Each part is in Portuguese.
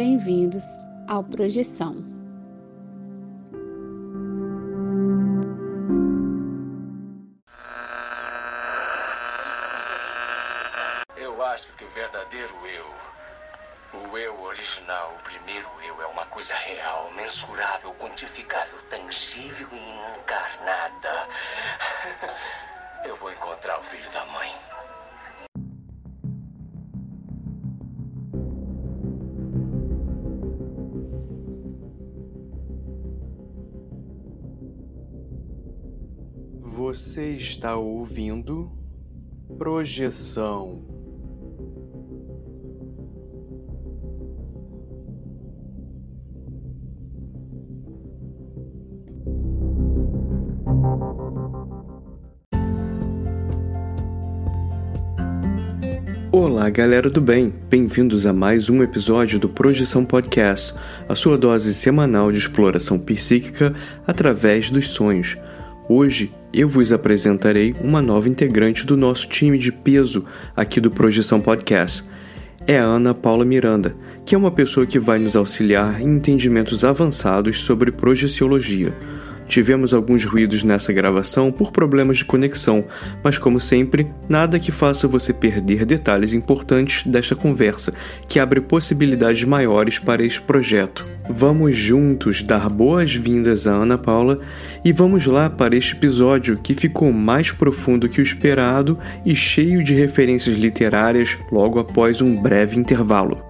bem-vindos ao Projeção. Está ouvindo Projeção. Olá, galera do bem! Bem-vindos a mais um episódio do Projeção Podcast, a sua dose semanal de exploração psíquica através dos sonhos. Hoje eu vos apresentarei uma nova integrante do nosso time de peso aqui do Projeção Podcast. É a Ana Paula Miranda, que é uma pessoa que vai nos auxiliar em entendimentos avançados sobre projeciologia. Tivemos alguns ruídos nessa gravação por problemas de conexão, mas como sempre, nada que faça você perder detalhes importantes desta conversa, que abre possibilidades maiores para este projeto. Vamos juntos dar boas-vindas a Ana Paula e vamos lá para este episódio que ficou mais profundo que o esperado e cheio de referências literárias logo após um breve intervalo.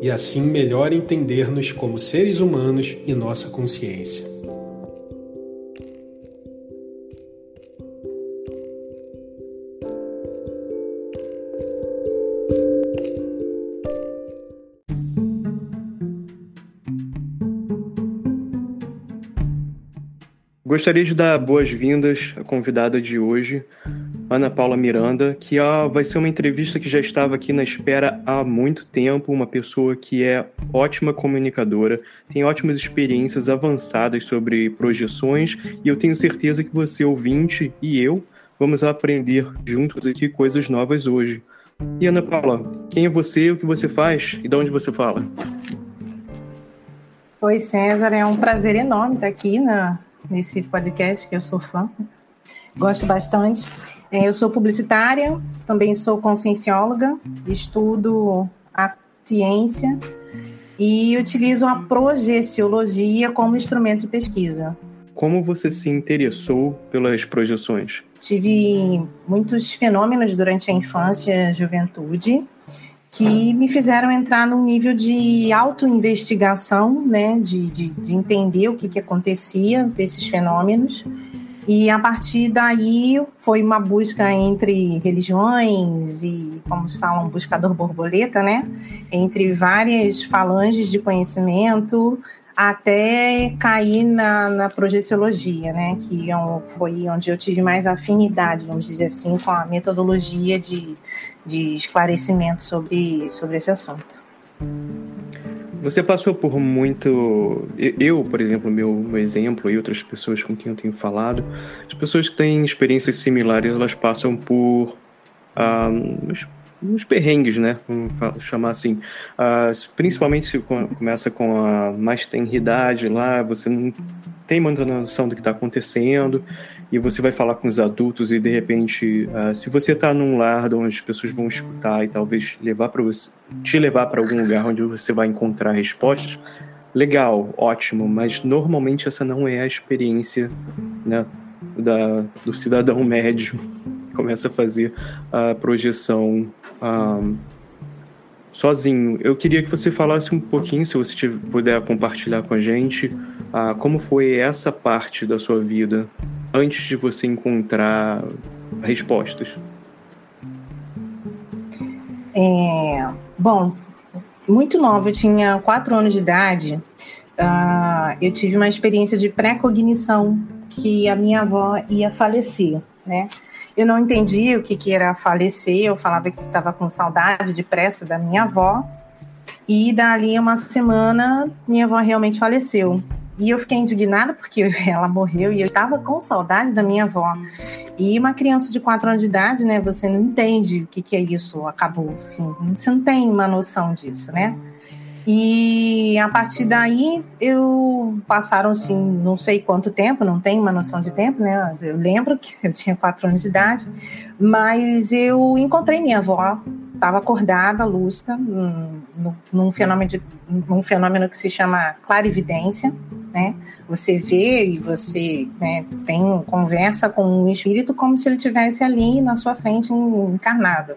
e assim melhor entender-nos como seres humanos e nossa consciência. Gostaria de dar boas-vindas à convidada de hoje, Ana Paula Miranda, que ó, vai ser uma entrevista que já estava aqui na espera há muito tempo, uma pessoa que é ótima comunicadora, tem ótimas experiências avançadas sobre projeções e eu tenho certeza que você, ouvinte, e eu vamos aprender juntos aqui coisas novas hoje. E Ana Paula, quem é você, o que você faz e de onde você fala? Oi, César, é um prazer enorme estar aqui na, nesse podcast que eu sou fã. Gosto bastante. É, eu sou publicitária, também sou consciencióloga, estudo a ciência e utilizo a projeciologia como instrumento de pesquisa. Como você se interessou pelas projeções? Tive muitos fenômenos durante a infância e juventude que me fizeram entrar num nível de autoinvestigação, né, de, de, de entender o que, que acontecia desses fenômenos e a partir daí foi uma busca entre religiões e, como se fala, um buscador borboleta, né? Entre várias falanges de conhecimento, até cair na, na projeciologia, né, que é foi onde eu tive mais afinidade, vamos dizer assim, com a metodologia de, de esclarecimento sobre, sobre esse assunto. Você passou por muito. Eu, por exemplo, meu, meu exemplo e outras pessoas com quem eu tenho falado, as pessoas que têm experiências similares, elas passam por ah, uns perrengues, né? Vamos chamar assim. Uh, principalmente se começa com a mais tenridade lá, você não tem muita noção do que está acontecendo e você vai falar com os adultos e de repente, uh, se você está num lar onde as pessoas vão escutar e talvez levar para te levar para algum lugar onde você vai encontrar respostas, legal, ótimo, mas normalmente essa não é a experiência né, da, do cidadão médio começa a fazer a projeção um, sozinho. Eu queria que você falasse um pouquinho, se você puder compartilhar com a gente, uh, como foi essa parte da sua vida antes de você encontrar respostas. É, bom, muito nova, eu tinha quatro anos de idade. Uh, eu tive uma experiência de pré-cognição que a minha avó ia falecer, né? Eu não entendi o que, que era falecer, eu falava que estava com saudade, depressa da minha avó. E dali uma semana, minha avó realmente faleceu. E eu fiquei indignada porque ela morreu e eu estava com saudade da minha avó. E uma criança de 4 anos de idade, né? Você não entende o que, que é isso, acabou, enfim. Você não tem uma noção disso, né? E a partir daí, eu passaram assim, não sei quanto tempo, não tenho uma noção de tempo, né? Eu lembro que eu tinha quatro anos de idade, mas eu encontrei minha avó, estava acordada, lúcida, num, num, fenômeno de, num fenômeno que se chama clarividência, né? Você vê e você né, tem conversa com um espírito como se ele tivesse ali na sua frente encarnado.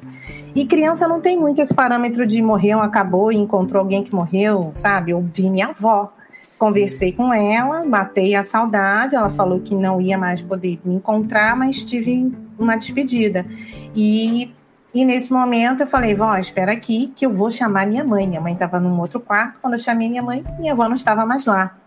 E criança não tem muito esse parâmetro de morreu, acabou e encontrou alguém que morreu, sabe? Eu vi minha avó, conversei com ela, matei a saudade, ela falou que não ia mais poder me encontrar, mas tive uma despedida. E e nesse momento eu falei, vó, espera aqui que eu vou chamar minha mãe. Minha mãe estava num outro quarto. Quando eu chamei minha mãe, minha avó não estava mais lá.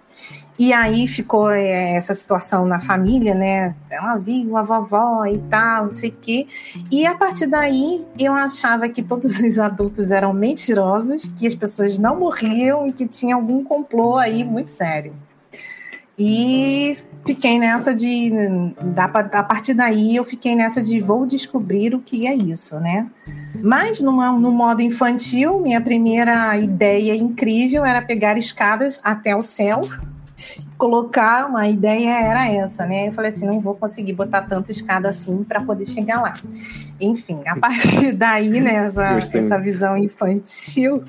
E aí ficou é, essa situação na família, né? Ela viu a vovó e tal, não sei o quê. E a partir daí eu achava que todos os adultos eram mentirosos, que as pessoas não morriam e que tinha algum complô aí muito sério. E fiquei nessa de. A partir daí eu fiquei nessa de vou descobrir o que é isso, né? Mas numa, no modo infantil, minha primeira ideia incrível era pegar escadas até o céu colocar, uma ideia era essa, né? Eu falei assim, não vou conseguir botar tanta escada assim para poder chegar lá. Enfim, a partir daí, né, essa, essa visão infantil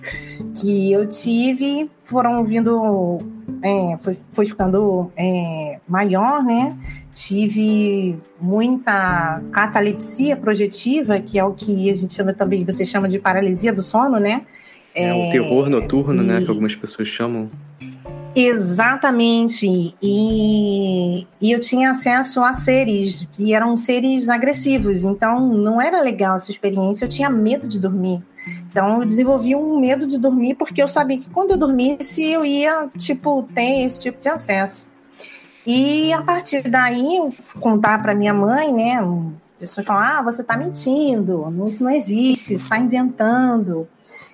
que eu tive, foram vindo, é, foi, foi ficando é, maior, né? Tive muita catalepsia projetiva, que é o que a gente chama também, você chama de paralisia do sono, né? É, é o terror noturno, e... né? Que algumas pessoas chamam. Exatamente. E, e eu tinha acesso a seres que eram seres agressivos. Então, não era legal essa experiência. Eu tinha medo de dormir. Então, eu desenvolvi um medo de dormir porque eu sabia que quando eu dormisse, eu ia, tipo, ter esse tipo de acesso. E a partir daí, eu contar para minha mãe, né? Pessoas falam: ah, você está mentindo, isso não existe, está inventando.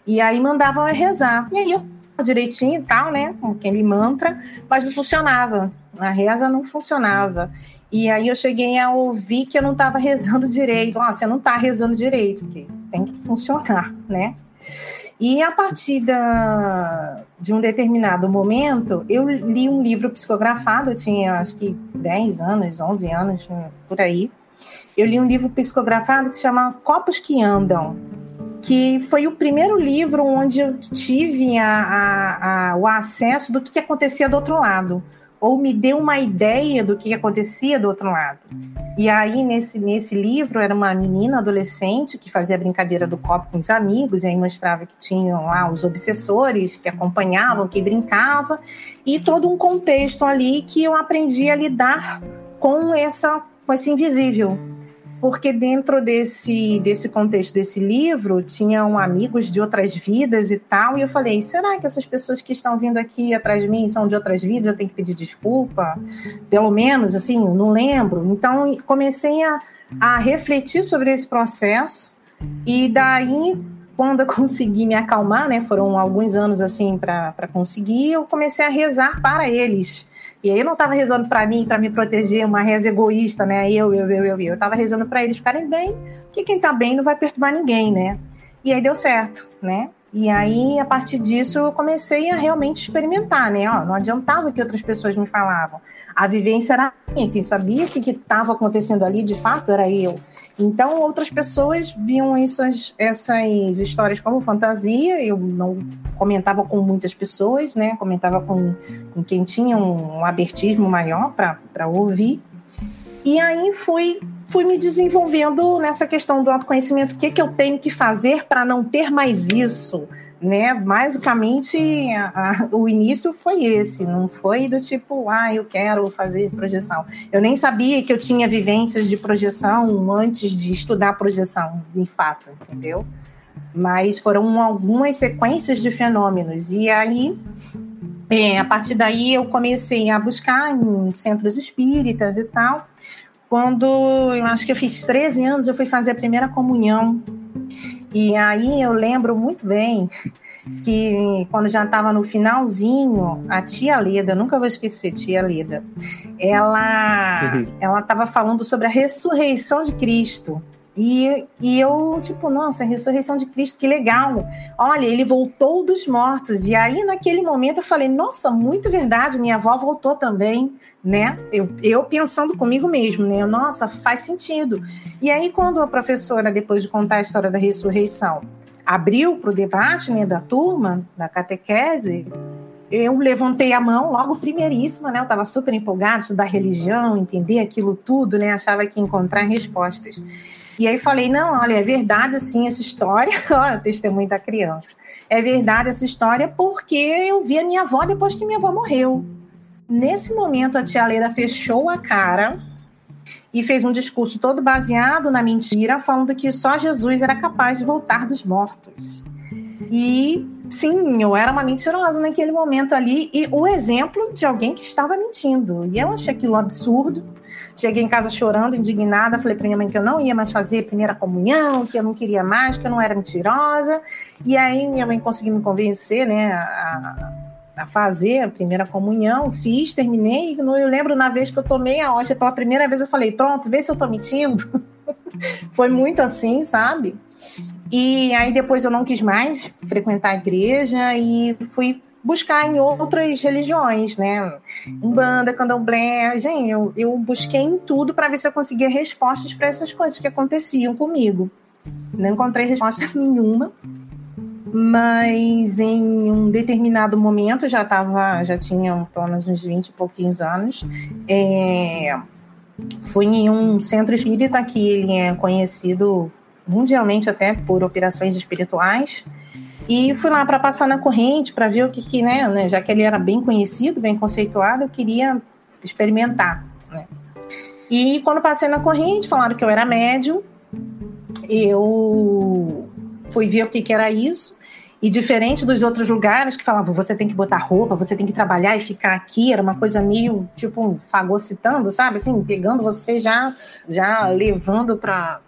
E aí mandavam eu rezar. E aí eu direitinho e tal, né? Com aquele mantra, mas não funcionava. A reza não funcionava. E aí eu cheguei a ouvir que eu não estava rezando direito. Ah, você não está rezando direito, porque tem que funcionar, né? E a partir da, de um determinado momento, eu li um livro psicografado, eu tinha acho que 10 anos, 11 anos, por aí. Eu li um livro psicografado que se chama Copos que Andam, que foi o primeiro livro onde eu tive a, a, a, o acesso do que, que acontecia do outro lado, ou me deu uma ideia do que acontecia do outro lado. E aí, nesse, nesse livro, era uma menina adolescente que fazia a brincadeira do copo com os amigos, e aí mostrava que tinham lá os obsessores que acompanhavam, que brincavam, e todo um contexto ali que eu aprendi a lidar com, essa, com esse invisível. Porque dentro desse, desse contexto desse livro tinham amigos de outras vidas e tal, e eu falei, será que essas pessoas que estão vindo aqui atrás de mim são de outras vidas? Eu tenho que pedir desculpa? Pelo menos, assim, não lembro. Então, comecei a, a refletir sobre esse processo, e daí, quando eu consegui me acalmar, né, foram alguns anos, assim, para conseguir, eu comecei a rezar para eles, e aí eu não estava rezando para mim, para me proteger, uma reza egoísta, né? Eu, eu, eu, eu, eu. Eu estava rezando para eles ficarem bem, que quem está bem não vai perturbar ninguém, né? E aí deu certo, né? E aí, a partir disso, eu comecei a realmente experimentar, né? Ó, não adiantava que outras pessoas me falavam. A vivência era minha, quem sabia o que estava acontecendo ali, de fato, era eu. Então, outras pessoas viam essas, essas histórias como fantasia, eu não comentava com muitas pessoas, né? Comentava com, com quem tinha um, abertismo maior para ouvir. E aí fui, fui me desenvolvendo nessa questão do autoconhecimento. O que, que eu tenho que fazer para não ter mais isso? né? Basicamente, a, a, o início foi esse, não foi do tipo, ah, eu quero fazer projeção. Eu nem sabia que eu tinha vivências de projeção antes de estudar projeção, de fato, entendeu? Mas foram algumas sequências de fenômenos. E aí, é, a partir daí, eu comecei a buscar em centros espíritas e tal. Quando eu acho que eu fiz 13 anos, eu fui fazer a primeira comunhão e aí eu lembro muito bem que quando já estava no finalzinho, a tia Leda, nunca vou esquecer, tia Leda, ela uhum. ela estava falando sobre a ressurreição de Cristo. E, e eu, tipo, nossa, a ressurreição de Cristo, que legal. Olha, ele voltou dos mortos. E aí, naquele momento, eu falei, nossa, muito verdade, minha avó voltou também, né? Eu, eu pensando comigo mesmo, né? Nossa, faz sentido. E aí, quando a professora, depois de contar a história da ressurreição, abriu para o debate né, da turma, da catequese, eu levantei a mão logo primeiríssima, né? Eu estava super empolgada, estudar religião, entender aquilo tudo, né? Achava que ia encontrar respostas. E aí falei, não, olha, é verdade assim essa história, olha, testemunho da criança. É verdade essa história porque eu vi a minha avó depois que minha avó morreu. Nesse momento a tia Leira fechou a cara e fez um discurso todo baseado na mentira, falando que só Jesus era capaz de voltar dos mortos. E sim, eu era uma mentirosa naquele momento ali e o exemplo de alguém que estava mentindo. E eu achei aquilo absurdo. Cheguei em casa chorando, indignada, falei para minha mãe que eu não ia mais fazer primeira comunhão, que eu não queria mais, que eu não era mentirosa. E aí minha mãe conseguiu me convencer, né, a, a fazer a primeira comunhão, fiz, terminei. Eu lembro na vez que eu tomei a hóstia pela primeira vez, eu falei, pronto, vê se eu tô mentindo. Foi muito assim, sabe? E aí depois eu não quis mais frequentar a igreja e fui buscar em outras religiões, né? Umbanda, candomblé, gente, eu, eu busquei em tudo para ver se eu conseguia respostas para essas coisas que aconteciam comigo. Não encontrei resposta nenhuma, mas em um determinado momento, já estava, já tinha uns 20 e pouquinhos anos, é, fui em um centro espírita que ele é conhecido mundialmente até por operações espirituais, e fui lá para passar na corrente, para ver o que, que né, né, já que ele era bem conhecido, bem conceituado, eu queria experimentar. Né? E quando passei na corrente, falaram que eu era médium, eu fui ver o que, que era isso. E diferente dos outros lugares que falavam, você tem que botar roupa, você tem que trabalhar e ficar aqui, era uma coisa meio tipo fagocitando, sabe? Assim, pegando você já, já levando para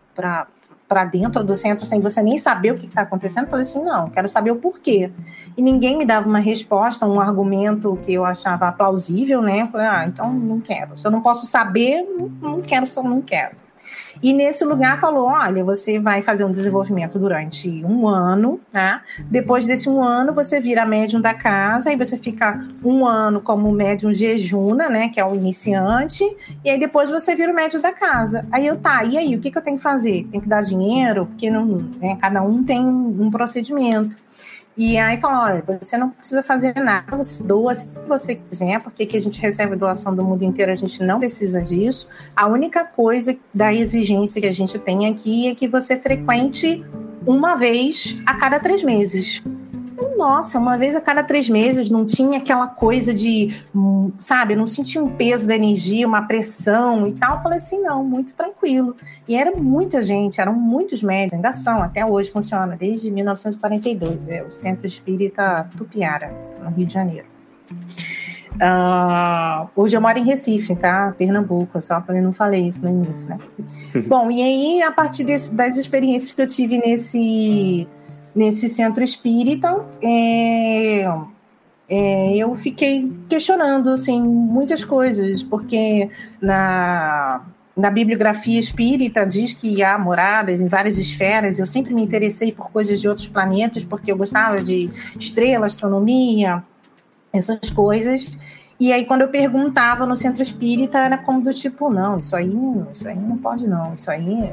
para dentro do centro sem você nem saber o que está acontecendo, eu falei assim, não, quero saber o porquê. E ninguém me dava uma resposta, um argumento que eu achava plausível, né? Eu falei, ah, então não quero. Se eu não posso saber, não quero, só não quero. E nesse lugar falou: olha, você vai fazer um desenvolvimento durante um ano, tá? Depois desse um ano, você vira médium da casa, aí você fica um ano como médium jejuna, né? Que é o iniciante, e aí depois você vira o médium da casa. Aí eu, tá, e aí, o que, que eu tenho que fazer? Tem que dar dinheiro? Porque não, né, cada um tem um procedimento. E aí falou, olha, você não precisa fazer nada, você doa se você quiser, porque que a gente recebe doação do mundo inteiro, a gente não precisa disso. A única coisa da exigência que a gente tem aqui é que você frequente uma vez a cada três meses. Nossa, uma vez a cada três meses não tinha aquela coisa de, hum, sabe, não sentia um peso da energia, uma pressão e tal. Eu falei assim, não, muito tranquilo. E era muita gente, eram muitos médicos, ainda são, até hoje funciona, desde 1942, é o Centro Espírita Tupiara, no Rio de Janeiro. Uh, hoje eu moro em Recife, tá? Pernambuco, só para eu não falei isso no início, né? Bom, e aí, a partir desse, das experiências que eu tive nesse, nesse centro espírita, é, é, eu fiquei questionando, assim, muitas coisas, porque na, na bibliografia espírita diz que há moradas em várias esferas. Eu sempre me interessei por coisas de outros planetas, porque eu gostava de estrela, astronomia, essas coisas. E aí, quando eu perguntava no centro espírita, era como do tipo, não, isso aí, isso aí não pode, não. Isso aí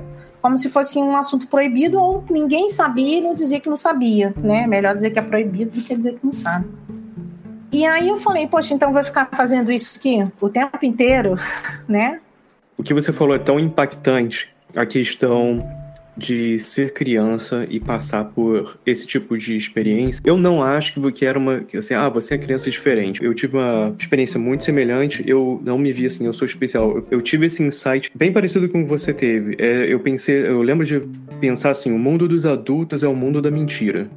como se fosse um assunto proibido, ou ninguém sabia e não dizia que não sabia, né? Melhor dizer que é proibido do que dizer que não sabe. E aí eu falei, poxa, então vou ficar fazendo isso aqui o tempo inteiro, né? O que você falou é tão impactante, a questão de ser criança e passar por esse tipo de experiência, eu não acho que era uma. Assim, ah, você é criança diferente. Eu tive uma experiência muito semelhante, eu não me vi assim, eu sou especial. Eu, tive esse insight bem parecido com o que você teve. É, eu pensei, eu lembro de pensar assim: o mundo dos adultos é o mundo da mentira.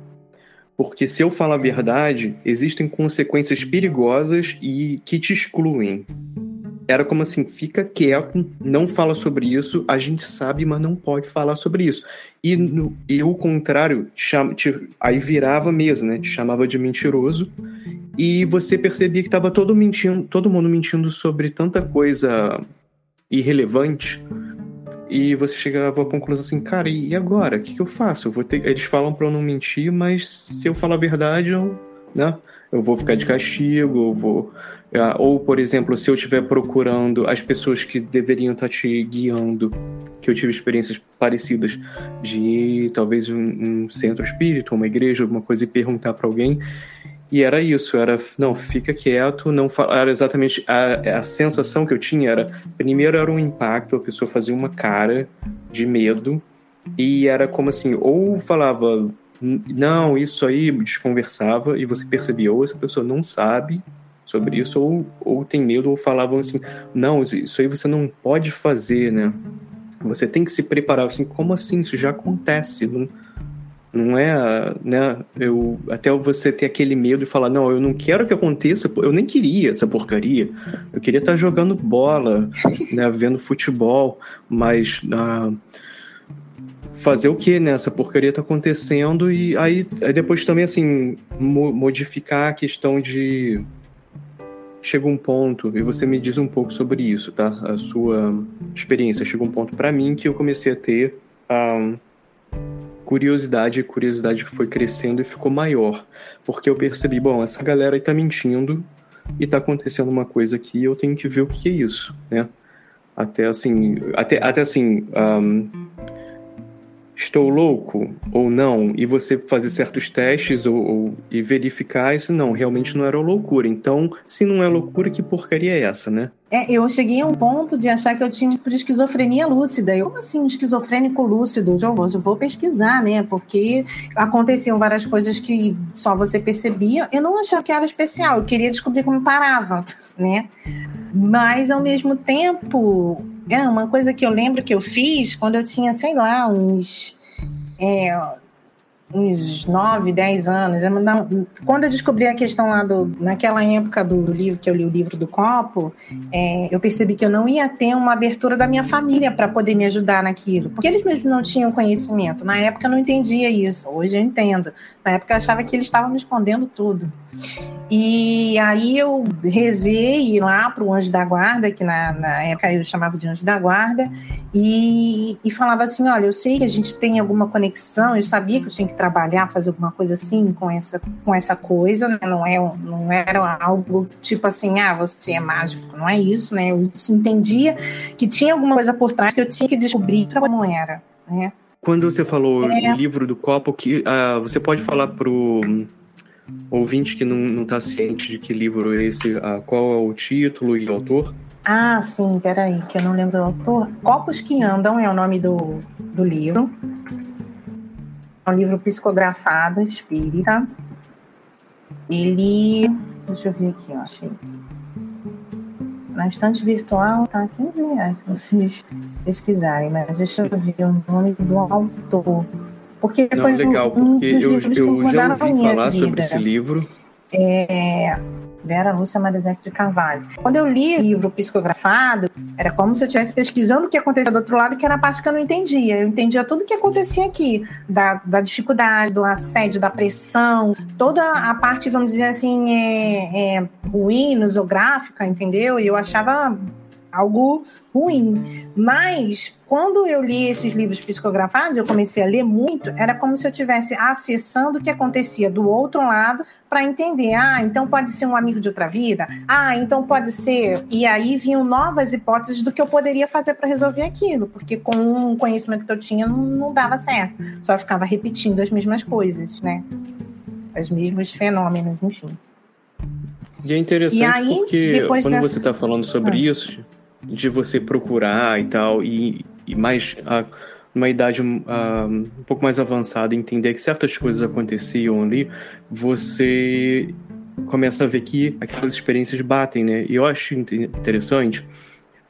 Porque se eu falar a verdade, existem consequências perigosas e que te excluem era como assim, fica quieto, não fala sobre isso, a gente sabe, mas não pode falar sobre isso. E, no, e o contrário, chama, te, aí virava mesa, né? Te chamava de mentiroso. E você percebia que estava todo mentindo, todo mundo mentindo sobre tanta coisa irrelevante. E você chegava à conclusão assim, cara, e agora? O que, que eu faço? Eu vou ter... Eles falam para eu não mentir, mas se eu falar a verdade, eu, né? eu vou ficar de castigo, eu vou ou, por exemplo, se eu estiver procurando as pessoas que deveriam estar te guiando, que eu tive experiências parecidas de talvez um, um centro espírita, uma igreja, alguma coisa, e perguntar para alguém. E era isso, era, não, fica quieto, não era exatamente a, a sensação que eu tinha era, primeiro era um impacto, a pessoa fazia uma cara de medo, e era como assim, ou falava, não, isso aí desconversava, e você percebia, ou essa pessoa não sabe, sobre isso, ou, ou tem medo, ou falavam assim, não, isso aí você não pode fazer, né? Você tem que se preparar, assim, como assim? Isso já acontece, não, não é, né? Eu, até você ter aquele medo e falar, não, eu não quero que aconteça, eu nem queria essa porcaria, eu queria estar jogando bola, né, vendo futebol, mas... Uh, fazer o que né? porcaria tá acontecendo e aí, aí depois também assim mo modificar a questão de chega um ponto, e você me diz um pouco sobre isso, tá? A sua experiência. Chegou um ponto para mim que eu comecei a ter a curiosidade, e curiosidade que foi crescendo e ficou maior. Porque eu percebi, bom, essa galera aí tá mentindo e tá acontecendo uma coisa aqui, eu tenho que ver o que é isso, né? Até assim, até, até assim, um, estou louco ou não, e você fazer certos testes ou, ou, e verificar se não, realmente não era loucura. Então, se não é loucura, que porcaria é essa, né? É, eu cheguei a um ponto de achar que eu tinha tipo de esquizofrenia lúcida. Eu, assim, um esquizofrênico lúcido? Eu vou, eu vou pesquisar, né? Porque aconteciam várias coisas que só você percebia. Eu não achava que era especial, eu queria descobrir como parava, né? Mas, ao mesmo tempo, é uma coisa que eu lembro que eu fiz quando eu tinha, sei lá, uns. É, uns 9, 10 anos. Quando eu descobri a questão lá do. Naquela época do, livro, que eu li o livro do copo, é, eu percebi que eu não ia ter uma abertura da minha família para poder me ajudar naquilo. Porque eles mesmos não tinham conhecimento. Na época eu não entendia isso. Hoje eu entendo. Na época eu achava que eles estavam me escondendo tudo. E aí eu rezei lá para o anjo da guarda, que na, na, época eu chamava de anjo da guarda, e, e falava assim: olha, eu sei que a gente tem alguma conexão, eu sabia que eu tinha que trabalhar, fazer alguma coisa assim com essa, com essa coisa, né? não, é, não era algo tipo assim, ah, você é mágico, não é isso, né? Eu entendia que tinha alguma coisa por trás que eu tinha que descobrir como era, né? Quando você falou é... o livro do copo, que uh, você pode falar pro ouvinte que não está ciente de que livro é esse, ah, qual é o título e o autor? Ah, sim, peraí, que eu não lembro o autor. Copos que Andam é o nome do, do livro. É um livro psicografado, espírita. Ele. Deixa eu ver aqui, ó, achei aqui. Na estante virtual tá 15 reais, se vocês pesquisarem, mas deixa eu ver o nome do autor. Porque Não, foi legal, um, um porque dos eu, eu já ouvi falar vida. sobre esse livro. É, Vera Lúcia Marizete de Carvalho. Quando eu li o livro psicografado, era como se eu estivesse pesquisando o que acontecia do outro lado, que era a parte que eu não entendia. Eu entendia tudo o que acontecia aqui, da, da dificuldade, do assédio, da pressão, toda a parte, vamos dizer assim, é, é, ruim, nosográfica, entendeu? E eu achava algo ruim. Mas quando eu li esses livros psicografados, eu comecei a ler muito, era como se eu estivesse acessando o que acontecia do outro lado para entender. Ah, então pode ser um amigo de outra vida. Ah, então pode ser. E aí vinham novas hipóteses do que eu poderia fazer para resolver aquilo, porque com o conhecimento que eu tinha não, não dava certo. Só ficava repetindo as mesmas coisas, né? Os mesmos fenômenos, enfim. E é interessante E aí, porque quando dessa- você está falando sobre Ah. isso, de você procurar e tal, e, e mais ah, numa idade ah, um pouco mais avançada, entender que certas coisas aconteciam ali, você começa a ver que aquelas experiências batem, né? E eu acho inte- interessante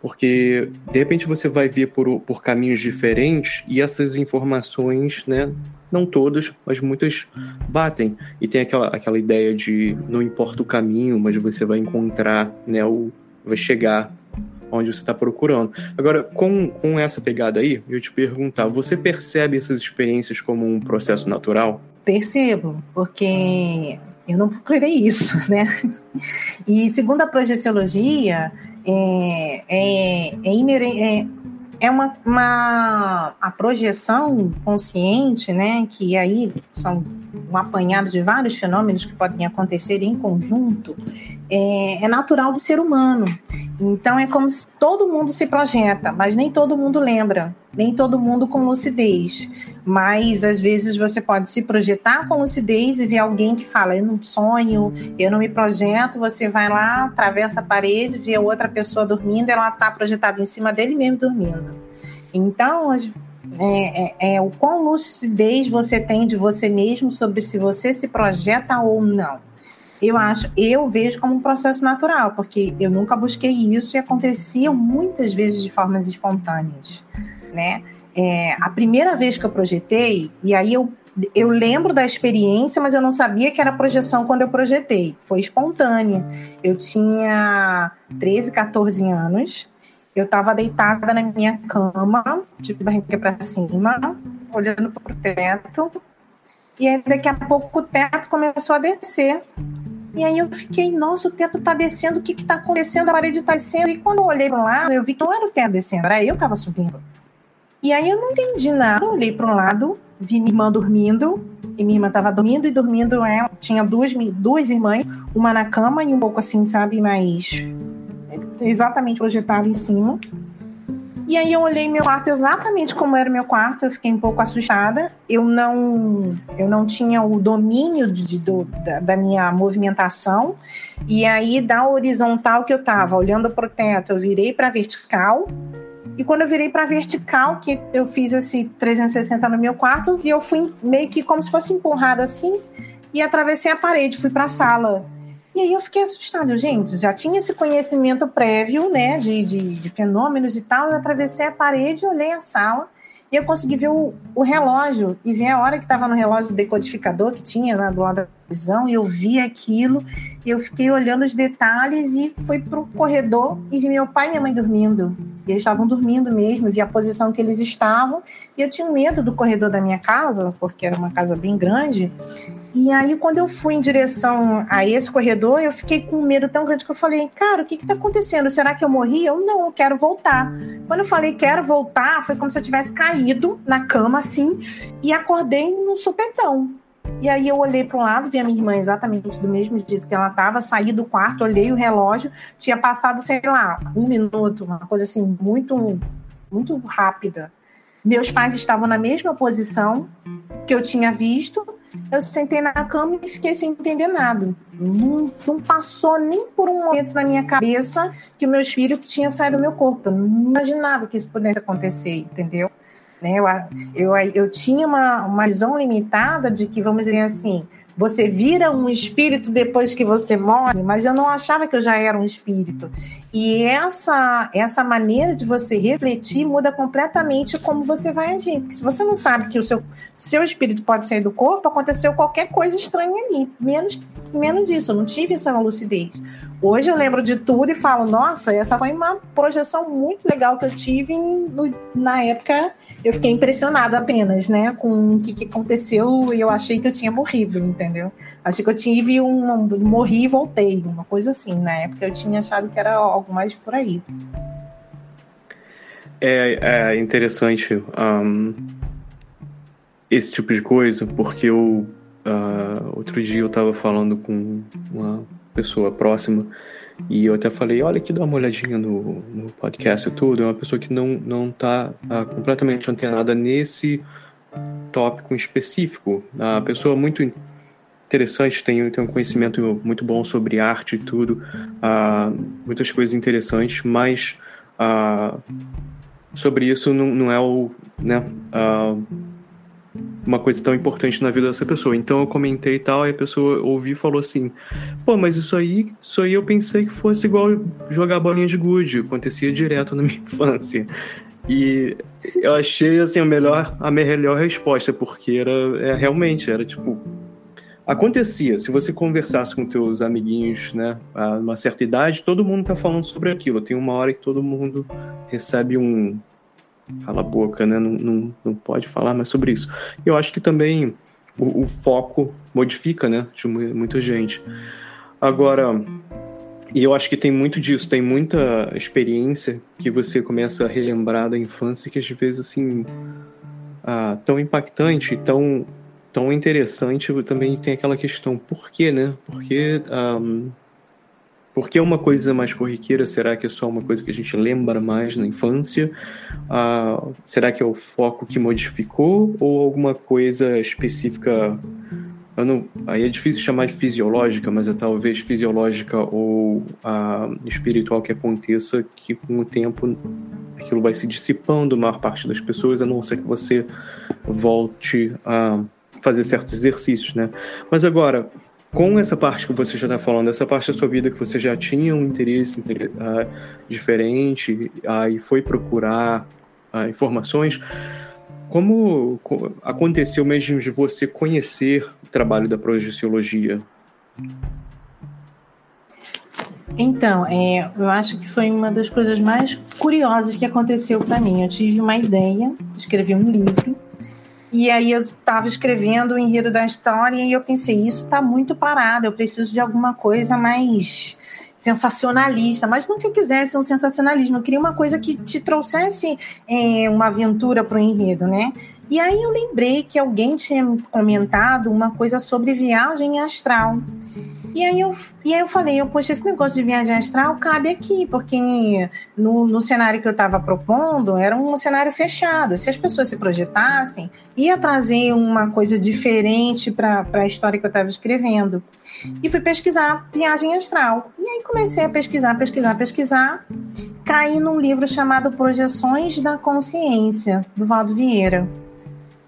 porque de repente você vai ver por, por caminhos diferentes e essas informações, né? Não todas, mas muitas batem. E tem aquela, aquela ideia de não importa o caminho, mas você vai encontrar, né? O, vai chegar onde você está procurando. Agora, com, com essa pegada aí, eu te perguntar, você percebe essas experiências como um processo natural? Percebo, porque eu não procurei isso, né? E segundo a projeciologia, é, é, é, ineren- é, uma, uma a projeção consciente, né? Que aí são um apanhado de vários fenômenos que podem acontecer em conjunto, é, é natural do ser humano. Então é como se todo mundo se projeta, mas nem todo mundo lembra, nem todo mundo com lucidez. Mas às vezes você pode se projetar com lucidez e ver alguém que fala: Eu não sonho, eu não me projeto. Você vai lá, atravessa a parede, vê outra pessoa dormindo, ela está projetada em cima dele mesmo dormindo. Então, é, é- é o quão lucidez você tem de você mesmo sobre se você se projeta ou não. Eu acho, eu vejo como um processo natural, porque eu nunca busquei isso e acontecia muitas vezes de formas espontâneas, né? É, a primeira vez que eu projetei, e aí eu, eu lembro da experiência, mas eu não sabia que era projeção quando eu projetei. Foi espontânea. Eu tinha 13, 14 anos. Eu estava deitada na minha cama, de barriga para cima, olhando para o teto. E aí, daqui a pouco, o teto começou a descer. E aí eu fiquei, nossa, o teto tá descendo, o que que tá acontecendo? A parede tá descendo. E quando eu olhei para lado, eu vi que não era o teto descendo, era eu que subindo. E aí eu não entendi nada, eu olhei para um lado, vi minha irmã dormindo, e minha irmã estava dormindo e dormindo ela. Tinha duas, duas irmãs, uma na cama e um pouco assim, sabe, mais exatamente projetada em cima. E aí eu olhei meu quarto exatamente como era meu quarto, eu fiquei um pouco assustada. Eu não, eu não tinha o domínio de, do, da, da, minha movimentação. E aí da horizontal que eu estava, olhando para o teto, eu virei para vertical. E quando eu virei para vertical, que eu fiz esse 360 no meu quarto, e eu fui meio que como se fosse empurrada assim, e atravessei a parede, fui para a sala. E aí eu fiquei assustada, gente, já tinha esse conhecimento prévio, né, de, de, de fenômenos e tal, eu atravessei a parede, olhei a sala, e eu consegui ver o, o relógio, e ver a hora que estava no relógio do decodificador que tinha lá do lado televisão, e eu vi aquilo, eu fiquei olhando os detalhes, e fui pro corredor, e vi meu pai e minha mãe dormindo, e eles estavam dormindo mesmo, vi a posição que eles estavam, e eu tinha medo do corredor da minha casa, porque era uma casa bem grande, e aí, quando eu fui em direção a esse corredor, eu fiquei com medo tão grande que eu falei, cara, o que está acontecendo? Será que eu morri? Eu não, eu quero voltar. Quando eu falei quero voltar, foi como se eu tivesse caído na cama, assim, e acordei num supetão. E aí eu olhei para um lado, vi a minha irmã exatamente do mesmo jeito que ela estava, saí do quarto, olhei o relógio, tinha passado, sei lá, um minuto, uma coisa assim, muito, muito rápida. Meus pais estavam na mesma posição que eu tinha visto, eu sentei na cama e fiquei sem entender nada. Não, não, passou nem por um momento na minha cabeça que o meu espírito tinha saído do meu corpo. Eu não imaginava que isso pudesse acontecer, entendeu? Né? Eu, eu, eu tinha uma, uma visão limitada de que, vamos dizer assim, você vira um espírito depois que você morre, mas eu não achava que eu já era um espírito. E essa, essa maneira de você refletir muda completamente como você vai agir. Porque se você não sabe que o seu, seu espírito pode sair do corpo, aconteceu qualquer coisa estranha ali. Menos, menos isso, eu não tive essa lucidez. Hoje eu lembro de tudo e falo, nossa, essa foi uma projeção muito legal que eu tive no, na época. Eu fiquei impressionada apenas, né, com o que, que aconteceu e eu achei que eu tinha morrido, entendeu? Achei que eu tive um. morri e voltei, uma coisa assim. Na época eu tinha achado que era algo mais por aí. É, é interessante um, esse tipo de coisa, porque eu. Uh, outro dia eu estava falando com uma pessoa próxima. E eu até falei, olha aqui, dá uma olhadinha no, no podcast e tudo. É uma pessoa que não, não tá uh, completamente antenada nesse tópico específico. A pessoa muito interessante, tem, tem um conhecimento muito bom sobre arte e tudo. Uh, muitas coisas interessantes, mas uh, sobre isso não, não é o... Né, uma coisa tão importante na vida dessa pessoa. Então eu comentei e tal, e a pessoa ouviu e falou assim: pô, mas isso aí, isso aí eu pensei que fosse igual jogar bolinha de gude, acontecia direto na minha infância. E eu achei assim a melhor, a melhor resposta, porque era é, realmente era tipo acontecia. Se você conversasse com teus amiguinhos, né, a uma certa idade, todo mundo tá falando sobre aquilo. Tem uma hora que todo mundo recebe um cala a boca, né? Não, não, não pode falar mais sobre isso. Eu acho que também o, o foco modifica, né? De muita gente. Agora, e eu acho que tem muito disso, tem muita experiência que você começa a relembrar da infância que às vezes, assim, ah, tão impactante, tão, tão interessante, também tem aquela questão, por quê, né? Porque um, porque é uma coisa mais corriqueira? Será que é só uma coisa que a gente lembra mais na infância? Ah, será que é o foco que modificou ou alguma coisa específica? Não, aí é difícil chamar de fisiológica, mas é talvez fisiológica ou ah, espiritual que aconteça que com o tempo aquilo vai se dissipando, a maior parte das pessoas, a não ser que você volte a fazer certos exercícios, né? Mas agora, com essa parte que você já está falando, essa parte da sua vida que você já tinha um interesse uh, diferente uh, e foi procurar uh, informações, como aconteceu mesmo de você conhecer o trabalho da projeciologia? Então, é, eu acho que foi uma das coisas mais curiosas que aconteceu para mim. Eu tive uma ideia de escrever um livro e aí eu estava escrevendo o enredo da história e eu pensei, isso está muito parado, eu preciso de alguma coisa mais sensacionalista, mas não que eu quisesse um sensacionalismo, eu queria uma coisa que te trouxesse é, uma aventura para o enredo, né? E aí eu lembrei que alguém tinha comentado uma coisa sobre viagem astral. E aí eu, e aí eu falei, eu, poxa, esse negócio de viagem astral cabe aqui, porque no, no cenário que eu estava propondo era um cenário fechado. Se as pessoas se projetassem, ia trazer uma coisa diferente para a história que eu estava escrevendo. E fui pesquisar viagem astral. E aí comecei a pesquisar, pesquisar, pesquisar. Caí num livro chamado Projeções da Consciência, do Valdo Vieira.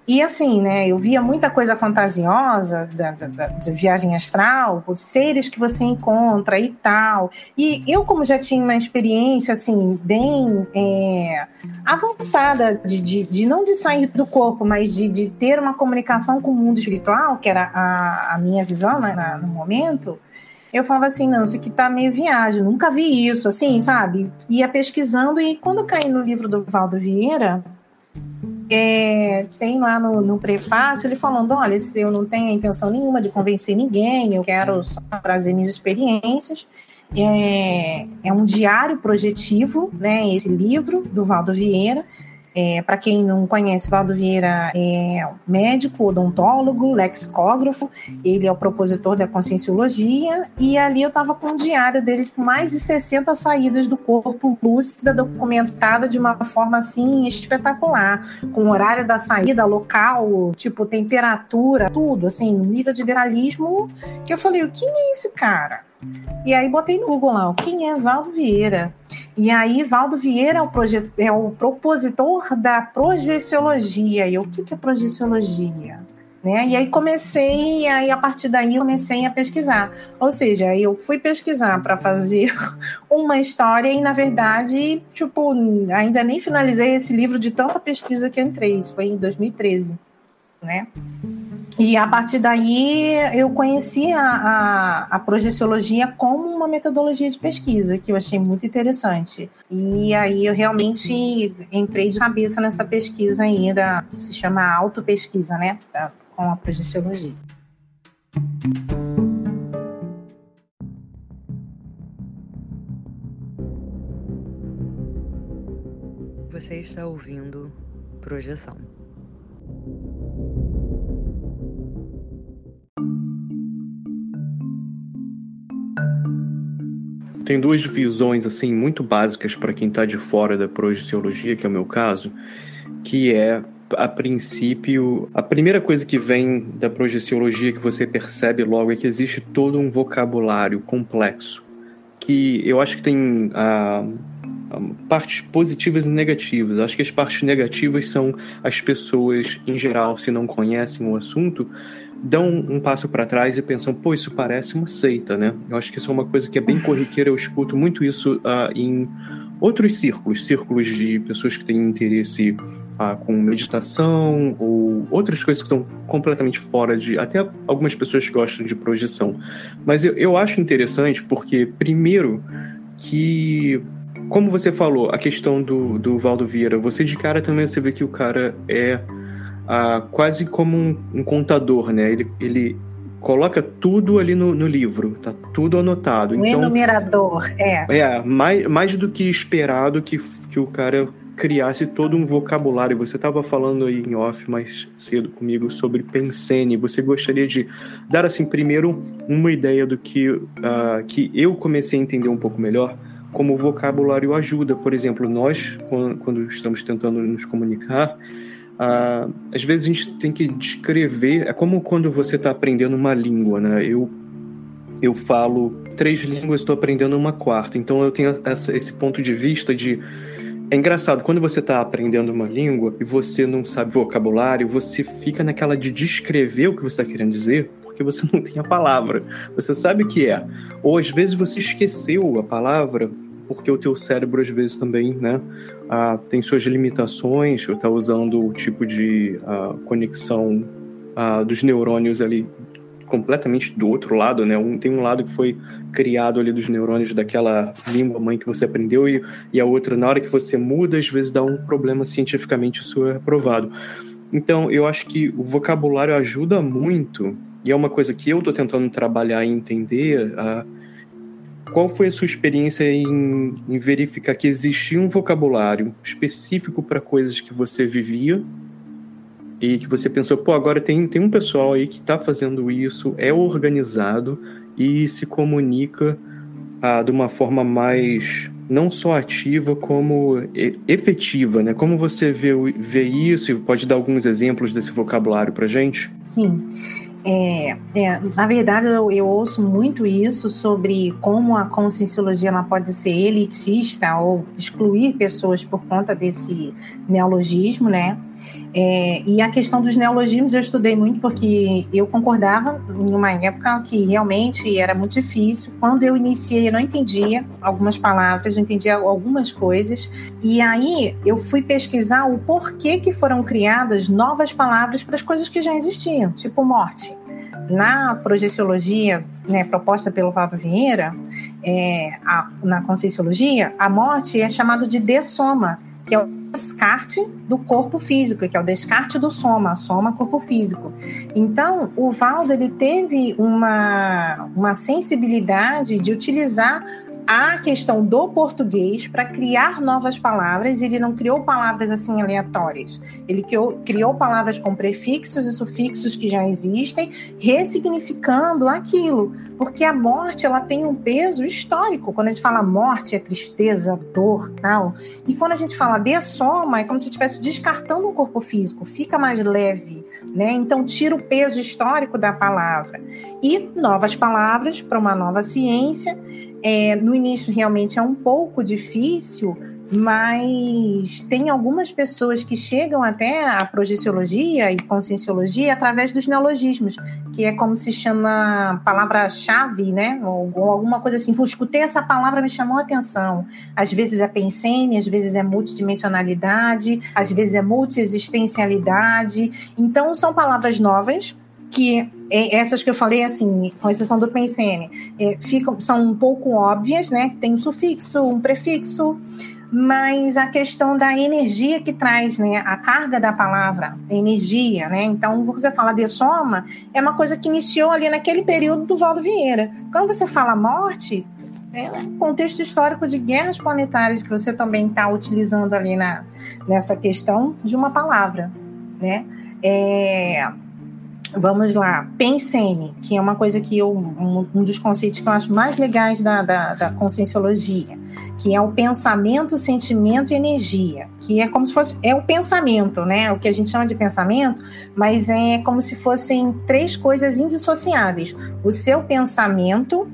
E assim, né, eu via muita coisa fantasiosa da, da, da, viagem astral, os seres que você encontra e tal. E eu, como já tinha uma experiência, assim, bem é, avançada, de, de, de, não de sair do corpo, mas de, de ter uma comunicação com o mundo espiritual, que era a, a minha visão né, no momento, eu falava assim, não, isso aqui tá meio viagem, nunca vi isso, assim, sabe? Ia pesquisando e quando eu caí no livro do Valdo Vieira, é, tem lá no, no, prefácio ele falando: olha, eu não tenho intenção nenhuma de convencer ninguém, eu quero só trazer minhas experiências. É, é um diário projetivo, né? Esse livro do Valdo Vieira. É, Para quem não conhece, Valdo Vieira é médico, odontólogo, lexicógrafo, ele é o propositor da conscienciologia, e ali eu estava com um diário dele com mais de 60 saídas do corpo lúcida, documentada de uma forma assim espetacular, com horário da saída, local, tipo temperatura, tudo, assim, nível de detalhismo que eu falei, o que é esse cara? E aí botei no Google lá, quem é Valdo Vieira? E aí Valdo Vieira é o, é o propositor da projeciologia. E o que, é projeciologia? Né? E aí comecei, aí a partir daí comecei a pesquisar. Ou seja, eu fui pesquisar para fazer uma história e, na verdade, tipo, ainda nem finalizei esse livro de tanta pesquisa que entrei. Isso foi em 2013, né? E a partir daí eu conheci a, a, a, projeciologia como uma metodologia de pesquisa, que eu achei muito interessante. E aí eu realmente entrei de cabeça nessa pesquisa ainda, que se chama autopesquisa, né? Com a projeciologia. Você está ouvindo Projeção. Tem duas visões assim muito básicas para quem está de fora da projeciologia, que é o meu caso, que é a princípio, a primeira coisa que vem da projeciologia que você percebe logo é que existe todo um vocabulário complexo, que eu acho que tem ah, ah, partes positivas e negativas. Acho que as partes negativas são as pessoas, em geral, se não conhecem o assunto, dão um passo para trás e pensam, pô, isso parece uma seita, né? Eu acho que isso é uma coisa que é bem corriqueira, eu escuto muito isso uh, em outros círculos, círculos de pessoas que têm interesse uh, com meditação ou outras coisas que estão completamente fora de. Até algumas pessoas gostam de projeção. Mas eu, eu acho interessante porque, primeiro, que como você falou, a questão do, do Valdo Vieira, você de cara também você vê que o cara é ah, quase como um, um, contador, né? Ele, ele coloca tudo ali no, no livro, tá tudo anotado. Um então, enumerador, é. É, mais, mais do que esperado que, que o cara criasse todo um vocabulário. Você estava falando aí em off mais cedo comigo sobre Pensene. Você gostaria de dar, assim, primeiro uma ideia do que, uh, que eu comecei a entender um pouco melhor? Como o vocabulário ajuda. Por exemplo, nós, quando, quando estamos tentando nos comunicar, ah, às vezes a gente tem que descrever. É como quando você está aprendendo uma língua, né? Eu, eu falo três línguas, estou aprendendo uma quarta. Então eu tenho essa, esse ponto de vista de. É engraçado, quando você está aprendendo uma língua e você não sabe vocabulário, você fica naquela de descrever o que você está querendo dizer, porque você não tem a palavra. Você sabe o que é. Ou às vezes você esqueceu a palavra porque o teu cérebro às vezes também, né, ah, tem suas limitações, está usando o tipo de ah, conexão ah, dos neurônios ali completamente do outro lado, né? Um, tem um lado que foi criado ali dos neurônios daquela língua mãe que você aprendeu e, e a outra, na hora que você muda, às vezes dá um problema cientificamente, isso é provado. Então, eu acho que o vocabulário ajuda muito, e é uma coisa que eu estou tentando trabalhar e entender, uh, qual foi a sua experiência em, em verificar que existia um vocabulário específico para coisas que você vivia e que você pensou, pô, agora tem, tem um pessoal aí que está fazendo isso, é organizado e se comunica ah, de uma forma mais não só ativa como efetiva, né? Como você vê, vê isso e pode dar alguns exemplos desse vocabulário para gente? Sim. É, é, na verdade, eu, eu, ouço muito isso sobre como a conscienciologia ela pode ser elitista ou excluir pessoas por conta desse neologismo, né? É, e a questão dos neologismos eu estudei muito porque eu concordava em uma época que realmente era muito difícil. Quando eu iniciei, eu não entendia algumas palavras, não entendia algumas coisas. E aí eu fui pesquisar o porquê que foram criadas novas palavras para as coisas que já existiam, tipo morte. Na projeciologia, né, proposta pelo Valdo Vieira, é, a, na conscienciologia, a morte é chamado de dessoma, que é o descarte do corpo físico, que é o descarte do soma, soma corpo físico. Então, o Valdo ele teve uma, uma sensibilidade de utilizar a questão do português para criar novas palavras, ele não criou palavras assim aleatórias. Ele criou, criou palavras com prefixos e sufixos que já existem, ressignificando aquilo, porque a morte ela tem um peso histórico. Quando a gente fala morte, é tristeza, dor, tal. E quando a gente fala de soma, é como se estivesse descartando um corpo físico, fica mais leve, né? Então tira o peso histórico da palavra. E novas palavras para uma nova ciência é, no início realmente é um pouco difícil, mas tem algumas pessoas que chegam até a projeciologia e conscienciologia através dos neologismos, que é como se chama palavra-chave, né? Ou, ou, alguma coisa assim. Pô, escutei essa palavra, me chamou a atenção. Às vezes é pensene, às vezes é multidimensionalidade, às vezes é multiexistencialidade. Então, são palavras novas que é, essas que eu falei, assim, com exceção do pensene, é, ficam, são um pouco óbvias, né? Tem um sufixo, um prefixo, mas a questão da energia que traz, né? A carga da palavra, energia, né? Então, você fala de soma, é uma coisa que iniciou ali naquele período do Valdo Vieira. Quando você fala morte, é um contexto histórico de guerras planetárias que você também está utilizando ali na, nessa questão de uma palavra, né? É, Vamos lá, pensene, que é uma coisa que eu, um, um, dos conceitos que eu acho mais legais da, da, da conscienciologia, que é o pensamento, sentimento e energia, que é como se fosse, é o pensamento, né? O que a gente chama de pensamento, mas é como se fossem três coisas indissociáveis. O seu pensamento,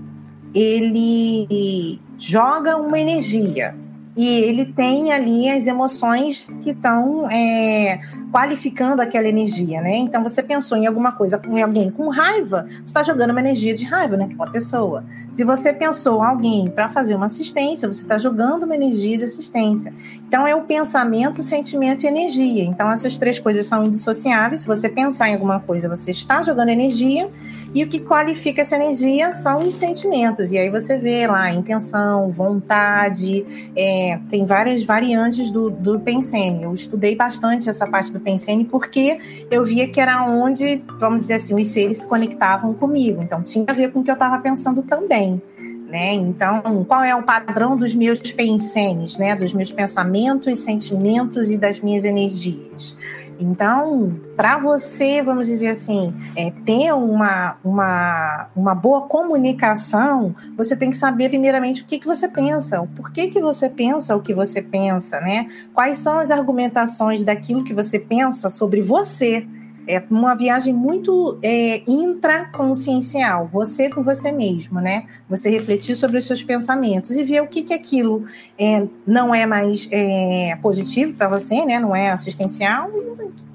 ele joga uma energia, e ele tem ali as emoções que estão é, qualificando aquela energia, né? Então você pensou em alguma coisa com alguém com raiva, você está jogando uma energia de raiva naquela pessoa. Se você pensou alguém para fazer uma assistência, você está jogando uma energia de assistência. Então é o pensamento, sentimento e energia. Então essas três coisas são indissociáveis. Se você pensar em alguma coisa, você está jogando energia e o que qualifica essa energia são os sentimentos. E aí você vê lá intenção, vontade, é, tem várias variantes do, do Pensene. Eu estudei bastante essa parte do Pensene porque eu via que era onde, vamos dizer assim, os seres se conectavam comigo. Então tinha a ver com o que eu estava pensando também. Né? Então, qual é o padrão dos meus pensenes, né? Dos meus pensamentos, sentimentos e das minhas energias? Então, para você, vamos dizer assim, é, ter uma, uma, uma boa comunicação, você tem que saber primeiramente o que, que você pensa, o porquê que você pensa o que você pensa, né? Quais são as argumentações daquilo que você pensa sobre você é uma viagem muito é, intraconsciencial, você com você mesmo, né? Você refletir sobre os seus pensamentos e ver o que, que aquilo é, não é mais é, positivo para você, né? Não é assistencial.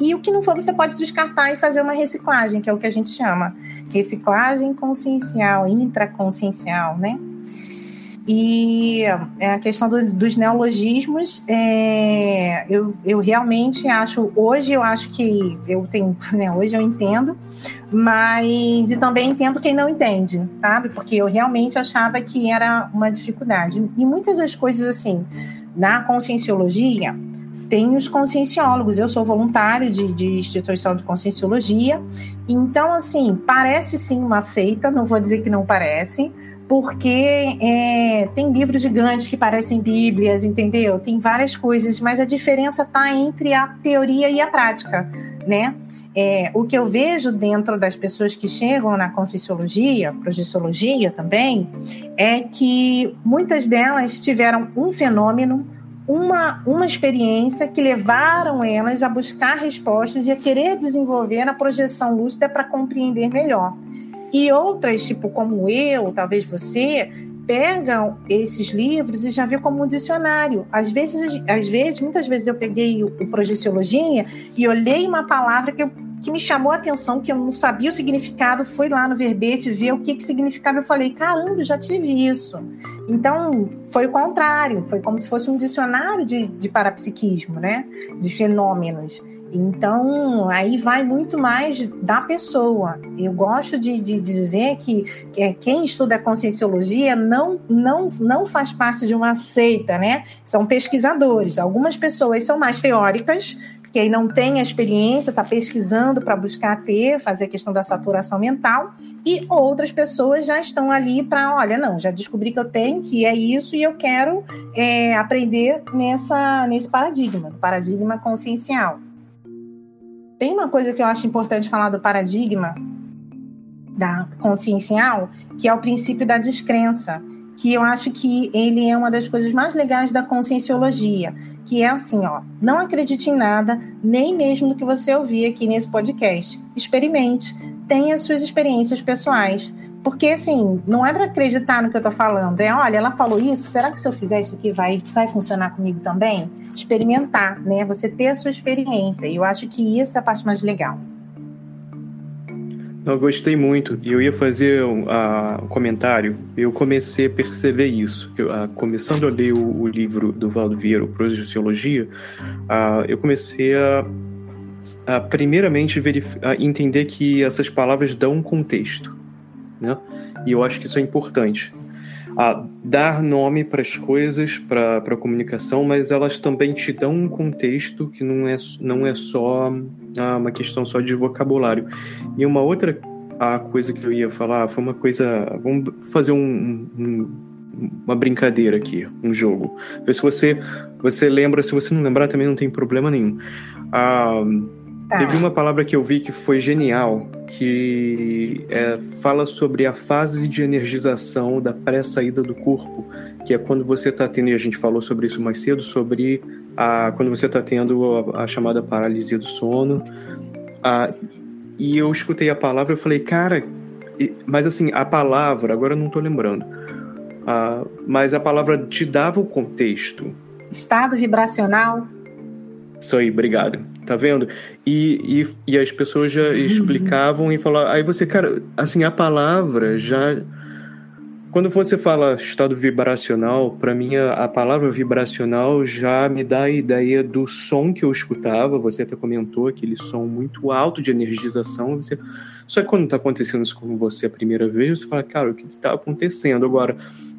E o que não for, você pode descartar e fazer uma reciclagem, que é o que a gente chama. Reciclagem consciencial, intraconsciencial, né? E é, a questão do, dos neologismos, é, eu, eu realmente acho, hoje eu acho que eu tenho, né, hoje eu entendo, mas e também entendo quem não entende, sabe? Porque eu realmente achava que era uma dificuldade. E muitas das coisas assim, na conscienciologia, tem os conscienciólogos, eu sou voluntário de, de instituição de conscienciologia, então assim, parece sim uma seita, não vou dizer que não parece, porque é, tem livros gigantes que parecem bíblias, entendeu? Tem várias coisas, mas a diferença está entre a teoria e a prática, né? É, o que eu vejo dentro das pessoas que chegam na conscienciologia, projeciologia também, é que muitas delas tiveram um fenômeno, uma, uma experiência que levaram elas a buscar respostas e a querer desenvolver a projeção lúcida para compreender melhor. E outras, tipo como eu, talvez você, pegam esses livros e já vê como um dicionário. Às vezes, às vezes muitas vezes eu peguei o, Projeciologia e olhei uma palavra que, que me chamou a atenção, que eu não sabia o significado, fui lá no verbete ver o que, que significava. Eu falei, caramba, já tive isso. Então, foi o contrário, foi como se fosse um dicionário de, de parapsiquismo, né? De fenômenos. Então, aí vai muito mais da pessoa. Eu gosto de, de dizer que, é, quem estuda conscienciologia não, não, não faz parte de uma seita, né? São pesquisadores. Algumas pessoas são mais teóricas, que aí não tem a experiência, está pesquisando para buscar ter, fazer a questão da saturação mental, e outras pessoas já estão ali para, olha, não, já descobri que eu tenho, que é isso, e eu quero é, aprender nessa, nesse paradigma, paradigma consciencial. Tem uma coisa que eu acho importante falar do paradigma da consciencial, que é o princípio da descrença, que eu acho que ele é uma das coisas mais legais da conscienciologia, que é assim, ó, não acredite em nada, nem mesmo no que você ouvir aqui nesse podcast. Experimente, tenha suas experiências pessoais, Porque, assim, não é para acreditar no que eu tô falando. É, olha, ela falou isso, será que se eu fizer isso aqui vai, vai funcionar comigo também? Experimentar, né? Você ter a sua experiência. E eu acho que isso é a parte mais legal. Eu gostei muito. E eu ia fazer um, uh, um, comentário. Eu comecei a perceber isso. Eu, uh, começando a ler o, o, livro do Valdo Vieira, o Projeciologia, uh, eu comecei a, primeiramente, entender que essas palavras dão um contexto. Né? E eu acho que isso é importante. A dar nome para as coisas, para a comunicação, mas elas também te dão um contexto que não é, não é só ah, uma questão só de vocabulário. E uma outra a coisa que eu ia falar foi uma coisa. Vamos fazer um, um, uma brincadeira aqui, um jogo. Ver se você, você lembra, se você não lembrar também não tem problema nenhum. Ah, tá. Teve uma palavra que eu vi que foi genial, que é, fala sobre a fase de energização da pré-saída do corpo, que é quando você está tendo, e a gente falou sobre isso mais cedo, sobre a, quando você está tendo a, a, chamada paralisia do sono. A, e eu escutei a palavra e falei, cara, mas assim, a palavra, agora eu não estou lembrando, mas a palavra te dava o contexto. Estado vibracional. Isso aí, obrigado. Tá vendo? E, e, e as pessoas já explicavam e falavam. Aí você, cara, assim, a palavra já quando você fala estado vibracional, para mim a, a, palavra vibracional já me dá a ideia do som que eu escutava. Você até comentou aquele som muito alto de energização. Você... Só que quando está acontecendo isso com você a primeira vez, você fala, cara, o que está acontecendo? Agora,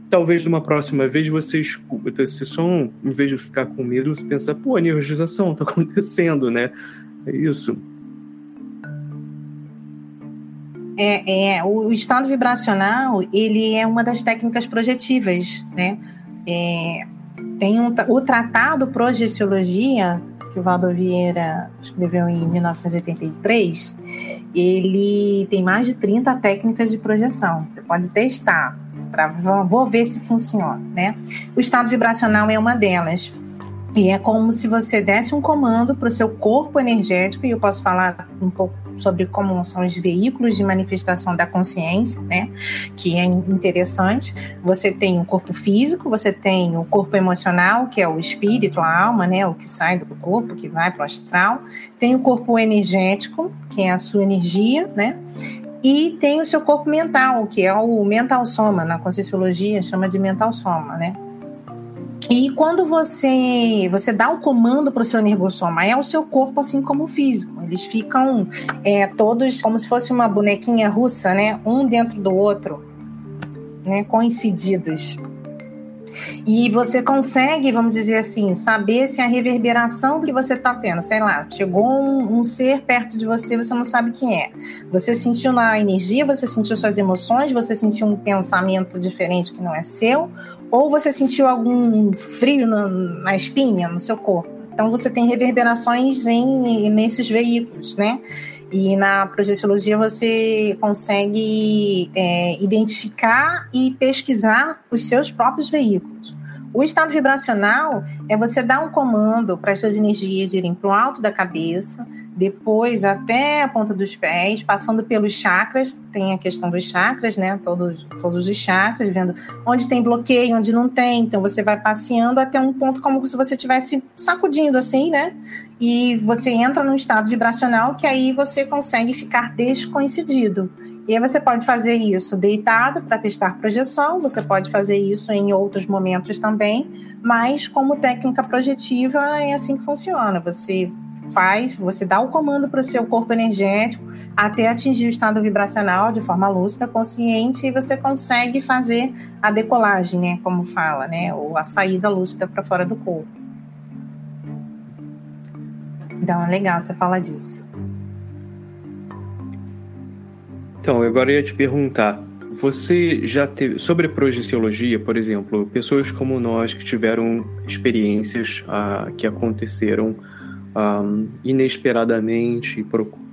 talvez numa próxima vez você escuta esse som, em vez de ficar com medo, você pensa, pô, energização está acontecendo, né? É isso. É, é, o estado vibracional ele é uma das técnicas projetivas, né? É, tem um, o tratado Projeciologia que o Valdo Vieira escreveu em 1983, ele tem mais de 30 técnicas de projeção. Você pode testar para vou ver se funciona, né? O estado vibracional é uma delas. E é como se você desse um comando para o seu corpo energético, e eu posso falar um pouco sobre como são os veículos de manifestação da consciência, né? Que é interessante. Você tem o corpo físico, você tem o corpo emocional, que é o espírito, a alma, né? O que sai do corpo, que vai para o astral. Tem o corpo energético, que é a sua energia, né? E tem o seu corpo mental, que é o mental soma, na Conscienciologia chama de mental soma, né? E quando você você dá o comando para o seu nervossoma, é o seu corpo assim como o físico. Eles ficam é, todos como se fosse uma bonequinha russa, né? Um dentro do outro, né? Coincididos. E você consegue, vamos dizer assim, saber se a reverberação que você está tendo, sei lá, chegou um, um, ser perto de você, você não sabe quem é. Você sentiu na energia, você sentiu suas emoções, você sentiu um pensamento diferente que não é seu, ou você sentiu algum frio na, na espinha, no seu corpo. Então você tem reverberações em, nesses veículos, né? E na projeciologia você consegue é, identificar e pesquisar os seus próprios veículos. O estado vibracional é você dar um comando para essas energias irem para o alto da cabeça, depois até a ponta dos pés, passando pelos chakras. Tem a questão dos chakras, né? Todos, todos os chakras, vendo onde tem bloqueio, onde não tem. Então você vai passeando até um ponto como se você estivesse sacudindo assim, né? E você entra num estado vibracional que aí você consegue ficar descoincidido. E aí você pode fazer isso deitado para testar projeção, você pode fazer isso em outros momentos também, mas como técnica projetiva é assim que funciona. Você faz, você dá o comando para o seu corpo energético até atingir o estado vibracional de forma lúcida, consciente, e você consegue fazer a decolagem, né, como fala, né, ou a saída lúcida para fora do corpo. Então é legal você falar disso. Então, agora eu ia te perguntar, você já teve, sobre projeciologia, por exemplo, pessoas como nós que tiveram experiências ah, que aconteceram ah, inesperadamente,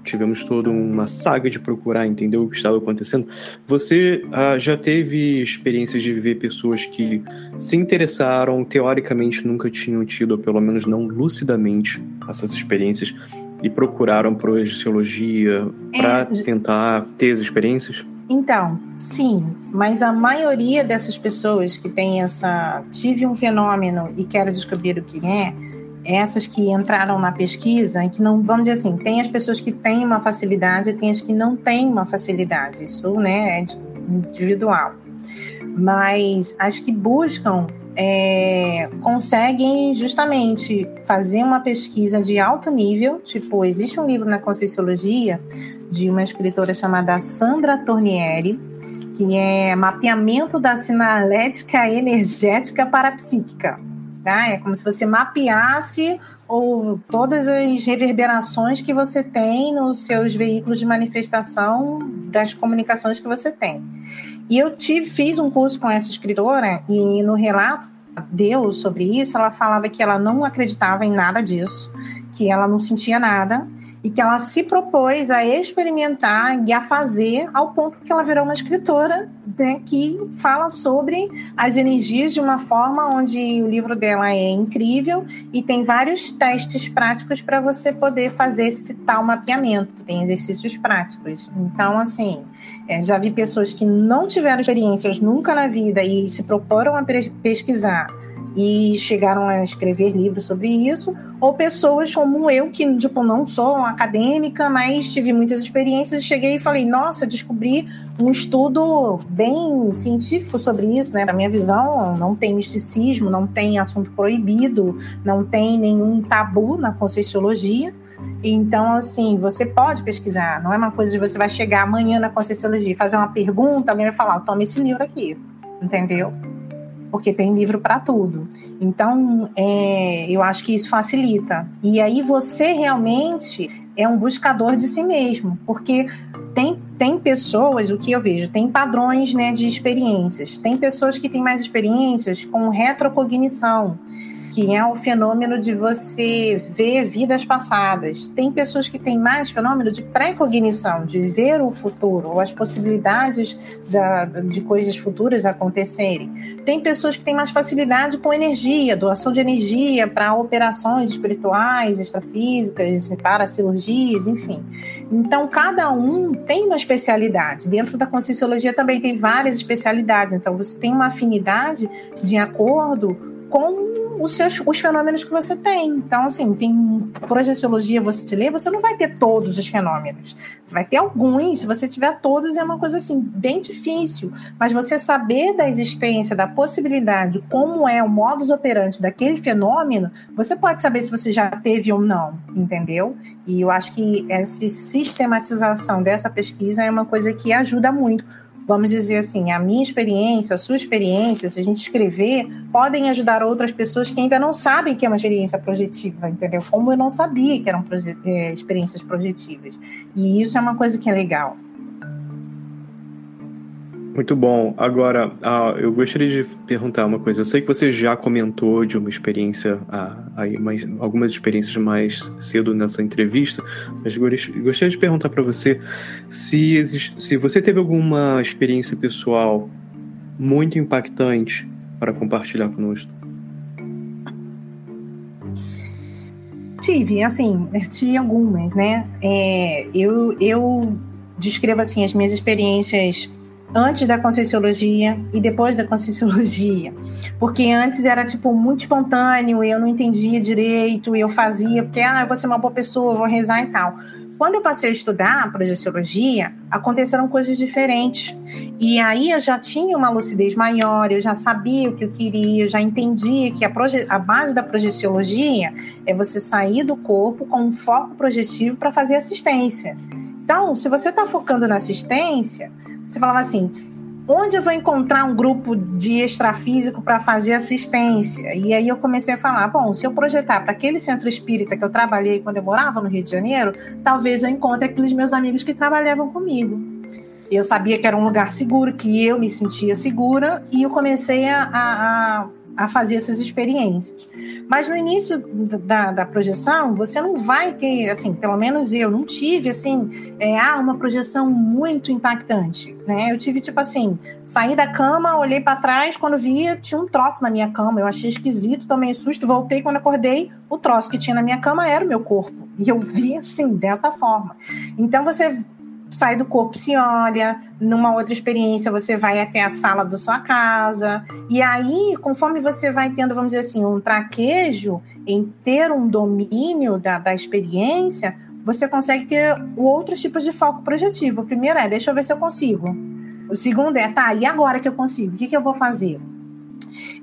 tivemos toda uma saga de procurar entender o que estava acontecendo. Você ah, já teve experiências de viver pessoas que se interessaram, teoricamente nunca tinham tido, ou pelo menos não lucidamente, essas experiências, e procuraram projeciologia para é, tentar ter as experiências? Então, sim, mas a maioria dessas pessoas que tem essa. Tive um fenômeno e quero descobrir o que é, essas que entraram na pesquisa, que não, vamos dizer assim, tem as pessoas que têm uma facilidade e tem as que não têm uma facilidade. Isso né, é individual. Mas as que buscam é, conseguem justamente fazer uma pesquisa de alto nível. Tipo, existe um livro na Conscienciologia de uma escritora chamada Sandra Tornieri, que é Mapeamento da Sinalética Energética Parapsíquica. Tá? É como se você mapeasse ou todas as reverberações que você tem nos seus veículos de manifestação das comunicações que você tem. E eu tive, fiz um curso com essa escritora e no relato deu sobre isso, ela falava que ela não acreditava em nada disso, que ela não sentia nada e que ela se propôs a experimentar e a fazer ao ponto que ela virou uma escritora né, que fala sobre as energias de uma forma onde o livro dela é incrível e tem vários testes práticos para você poder fazer esse tal mapeamento, tem exercícios práticos. Então, assim, é, já vi pessoas que não tiveram experiências nunca na vida e se proporam a pesquisar e chegaram a escrever livros sobre isso, ou pessoas como eu, que tipo, não sou acadêmica, mas tive muitas experiências e cheguei e falei, nossa, descobri um estudo bem científico sobre isso, né? Na minha visão, não tem misticismo, não tem assunto proibido, não tem nenhum tabu na Conscienciologia. Então, assim, você pode pesquisar, não é uma coisa de você vai chegar amanhã na Conscienciologia, fazer uma pergunta, alguém vai falar, toma esse livro aqui, entendeu? Porque tem livro para tudo. Então, é, eu acho que isso facilita. E aí você realmente é um buscador de si mesmo, porque tem, tem pessoas, o que eu vejo, tem padrões né, de experiências. Tem pessoas que têm mais experiências com retrocognição que é o fenômeno de você ver vidas passadas. Tem pessoas que têm mais fenômeno de pré-cognição, de ver o futuro, ou as possibilidades da, de coisas futuras acontecerem. Tem pessoas que têm mais facilidade com energia, doação de energia para operações espirituais, extrafísicas, para cirurgias, enfim. Então, cada um tem uma especialidade. Dentro da Conscienciologia também tem várias especialidades. Então, você tem uma afinidade de acordo com os seus os fenômenos que você tem. Então, assim, tem projeciologia, você lê, você não vai ter todos os fenômenos. Você vai ter alguns, se você tiver todos, é uma coisa assim, bem difícil. Mas você saber da existência, da possibilidade, como é o modus operandi daquele fenômeno, você pode saber se você já teve ou não, entendeu? E eu acho que essa sistematização dessa pesquisa é uma coisa que ajuda muito vamos dizer assim, a minha experiência, a sua experiência, se a gente escrever, podem ajudar outras pessoas que ainda não sabem que é uma experiência projetiva, entendeu? Como eu não sabia que eram proje é, experiências projetivas. E isso é uma coisa que é legal. Muito bom. Agora, uh, eu gostaria de perguntar uma coisa. Eu sei que você já comentou de uma experiência, uh, aí, mais, algumas experiências mais cedo nessa entrevista, mas gostaria de perguntar para você se, existe, se você teve alguma experiência pessoal muito impactante para compartilhar conosco. Tive, assim, tive algumas, né? É, eu, eu descrevo assim as minhas experiências antes da conscienciologia e depois da conscienciologia. Porque antes era tipo muito espontâneo, eu não entendia direito, eu fazia porque ah, eu vou ser uma boa pessoa, vou rezar e tal. Quando eu passei a estudar projeciologia, aconteceram coisas diferentes. E aí eu já tinha uma lucidez maior, eu já sabia o que eu queria, já entendia que a, a base da projeciologia é você sair do corpo com um foco projetivo para fazer assistência. Então, se você está focando na assistência, você falava assim: onde eu vou encontrar um grupo de extrafísico para fazer assistência? E aí eu comecei a falar: bom, se eu projetar para aquele centro espírita que eu trabalhei quando eu morava no Rio de Janeiro, talvez eu encontre aqueles meus amigos que trabalhavam comigo. Eu sabia que era um lugar seguro, que eu me sentia segura, e eu comecei a, a, a fazer essas experiências. Mas no início da, da, projeção, você não vai ter, assim, pelo menos eu não tive, assim, é, ah, uma projeção muito impactante, né? Eu tive, tipo assim, saí da cama, olhei para trás, quando via, tinha um troço na minha cama, eu achei esquisito, tomei susto, voltei, quando acordei, o troço que tinha na minha cama era o meu corpo. E eu vi, assim, dessa forma. Então, você sai do corpo, se olha. Numa outra experiência, você vai até a sala da sua casa. E aí, conforme você vai tendo, vamos dizer assim, um traquejo em ter um domínio da, da experiência, você consegue ter outros tipos de foco projetivo. O primeiro é, deixa eu ver se eu consigo. O segundo é, tá, e agora que eu consigo? O que, que eu vou fazer?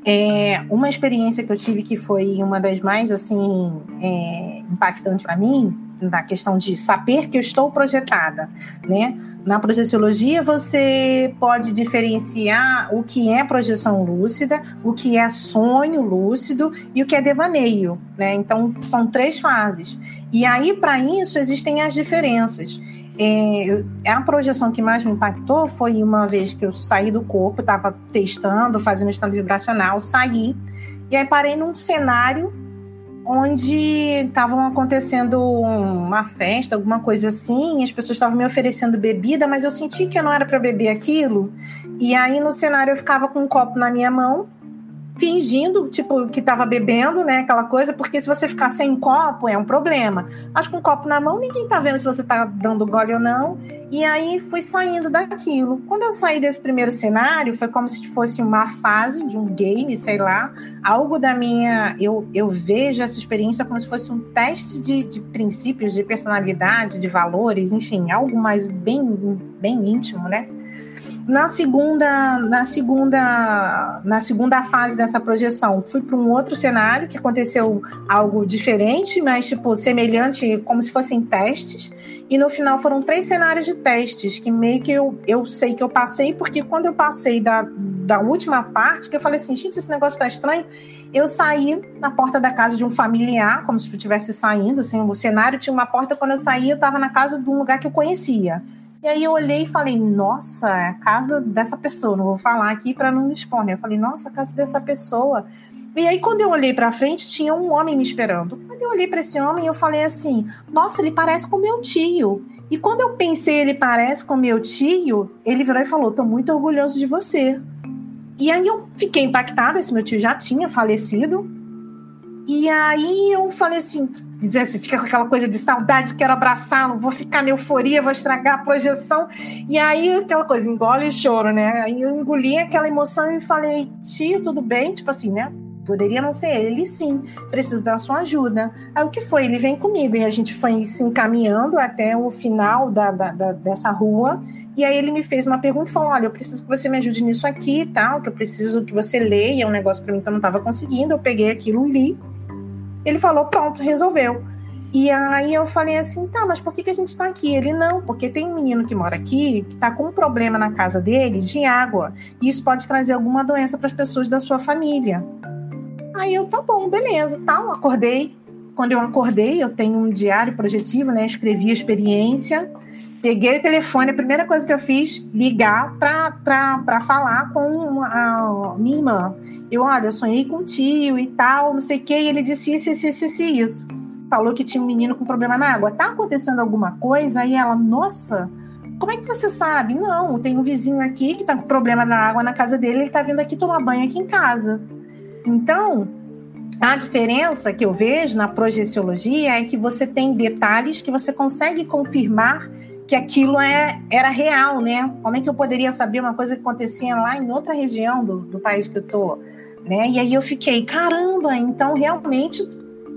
É, uma experiência que eu tive que foi uma das mais assim é, impactantes para mim na questão de saber que eu estou projetada, né? Na projeciologia você pode diferenciar o que é projeção lúcida, o que é sonho lúcido e o que é devaneio, né? Então são três fases. E aí para isso existem as diferenças. É, a projeção que mais me impactou foi uma vez que eu saí do corpo, estava testando, fazendo estado vibracional, saí e aí parei num cenário onde estavam acontecendo uma festa, alguma coisa assim, as pessoas estavam me oferecendo bebida, mas eu senti que não era para beber aquilo. E aí no cenário eu ficava com um copo na minha mão fingindo, tipo, que estava bebendo, né? Aquela coisa, porque se você ficar sem copo é um problema. Mas com o copo na mão, ninguém tá vendo se você tá dando gole ou não. E aí fui saindo daquilo. Quando eu saí desse primeiro cenário, foi como se fosse uma fase de um game, sei lá, algo da minha. Eu, eu vejo essa experiência como se fosse um teste de, de princípios, de personalidade, de valores, enfim, algo mais bem, bem íntimo, né? Na segunda, na segunda, na segunda fase dessa projeção, fui para um outro cenário que aconteceu algo diferente, mas tipo semelhante, como se fossem testes. E no final foram três cenários de testes que meio que eu, eu sei que eu passei, porque quando eu passei da, da última parte, que eu falei assim, gente, esse negócio tá estranho. Eu saí na porta da casa de um familiar, como se eu estivesse saindo, assim, o cenário tinha uma porta, quando eu saí, eu estava na casa de um lugar que eu conhecia. E aí eu olhei e falei, nossa, é a casa dessa pessoa, não vou falar aqui para não me expor, né? Eu falei, nossa, a casa dessa pessoa. E aí quando eu olhei para frente, tinha um homem me esperando. Quando eu olhei para esse homem, eu falei assim, nossa, ele parece com meu tio. E quando eu pensei, ele parece com meu tio, ele virou e falou, tô muito orgulhoso de você. E aí eu fiquei impactada, esse meu tio já tinha falecido. E aí eu falei assim, dizer assim, fica com aquela coisa de saudade, quero abraçá-lo, vou ficar na euforia, vou estragar a projeção. E aí aquela coisa, engole e choro, né? Aí eu engoli aquela emoção e falei, tio, tudo bem? Tipo assim, né? Poderia não ser ele, sim, preciso da sua ajuda. Aí o que foi? Ele vem comigo e a gente foi se encaminhando até o final da, da, da dessa rua. E aí ele me fez uma pergunta e falou: Olha, eu preciso que você me ajude nisso aqui tal, que eu preciso que você leia um negócio para mim que eu não estava conseguindo. Eu peguei aquilo, li ele falou, pronto, resolveu. E aí eu falei assim, tá, mas por que, que a gente tá aqui? Ele, não, porque tem um menino que mora aqui que tá com um problema na casa dele de água. E isso pode trazer alguma doença para as pessoas da sua família. Aí eu, tá bom, beleza, tal, acordei. Quando eu acordei, eu tenho um diário projetivo, né? Escrevi a experiência. Peguei o telefone, a primeira coisa que eu fiz, ligar para falar com a minha irmã. Eu, olha, sonhei com o tio e tal, não sei o quê, e ele disse isso, isso, isso, isso, isso. Falou que tinha um menino com problema na água. Tá acontecendo alguma coisa? Aí ela, nossa, como é que você sabe? Não, tem um vizinho aqui que tá com problema na água na casa dele, ele tá vindo aqui tomar banho aqui em casa. Então, a diferença que eu vejo na projeciologia é que você tem detalhes que você consegue confirmar que aquilo é, era real, né? Como é que eu poderia saber uma coisa que acontecia lá em outra região do, do país que eu tô? Né? E aí eu fiquei, caramba, então realmente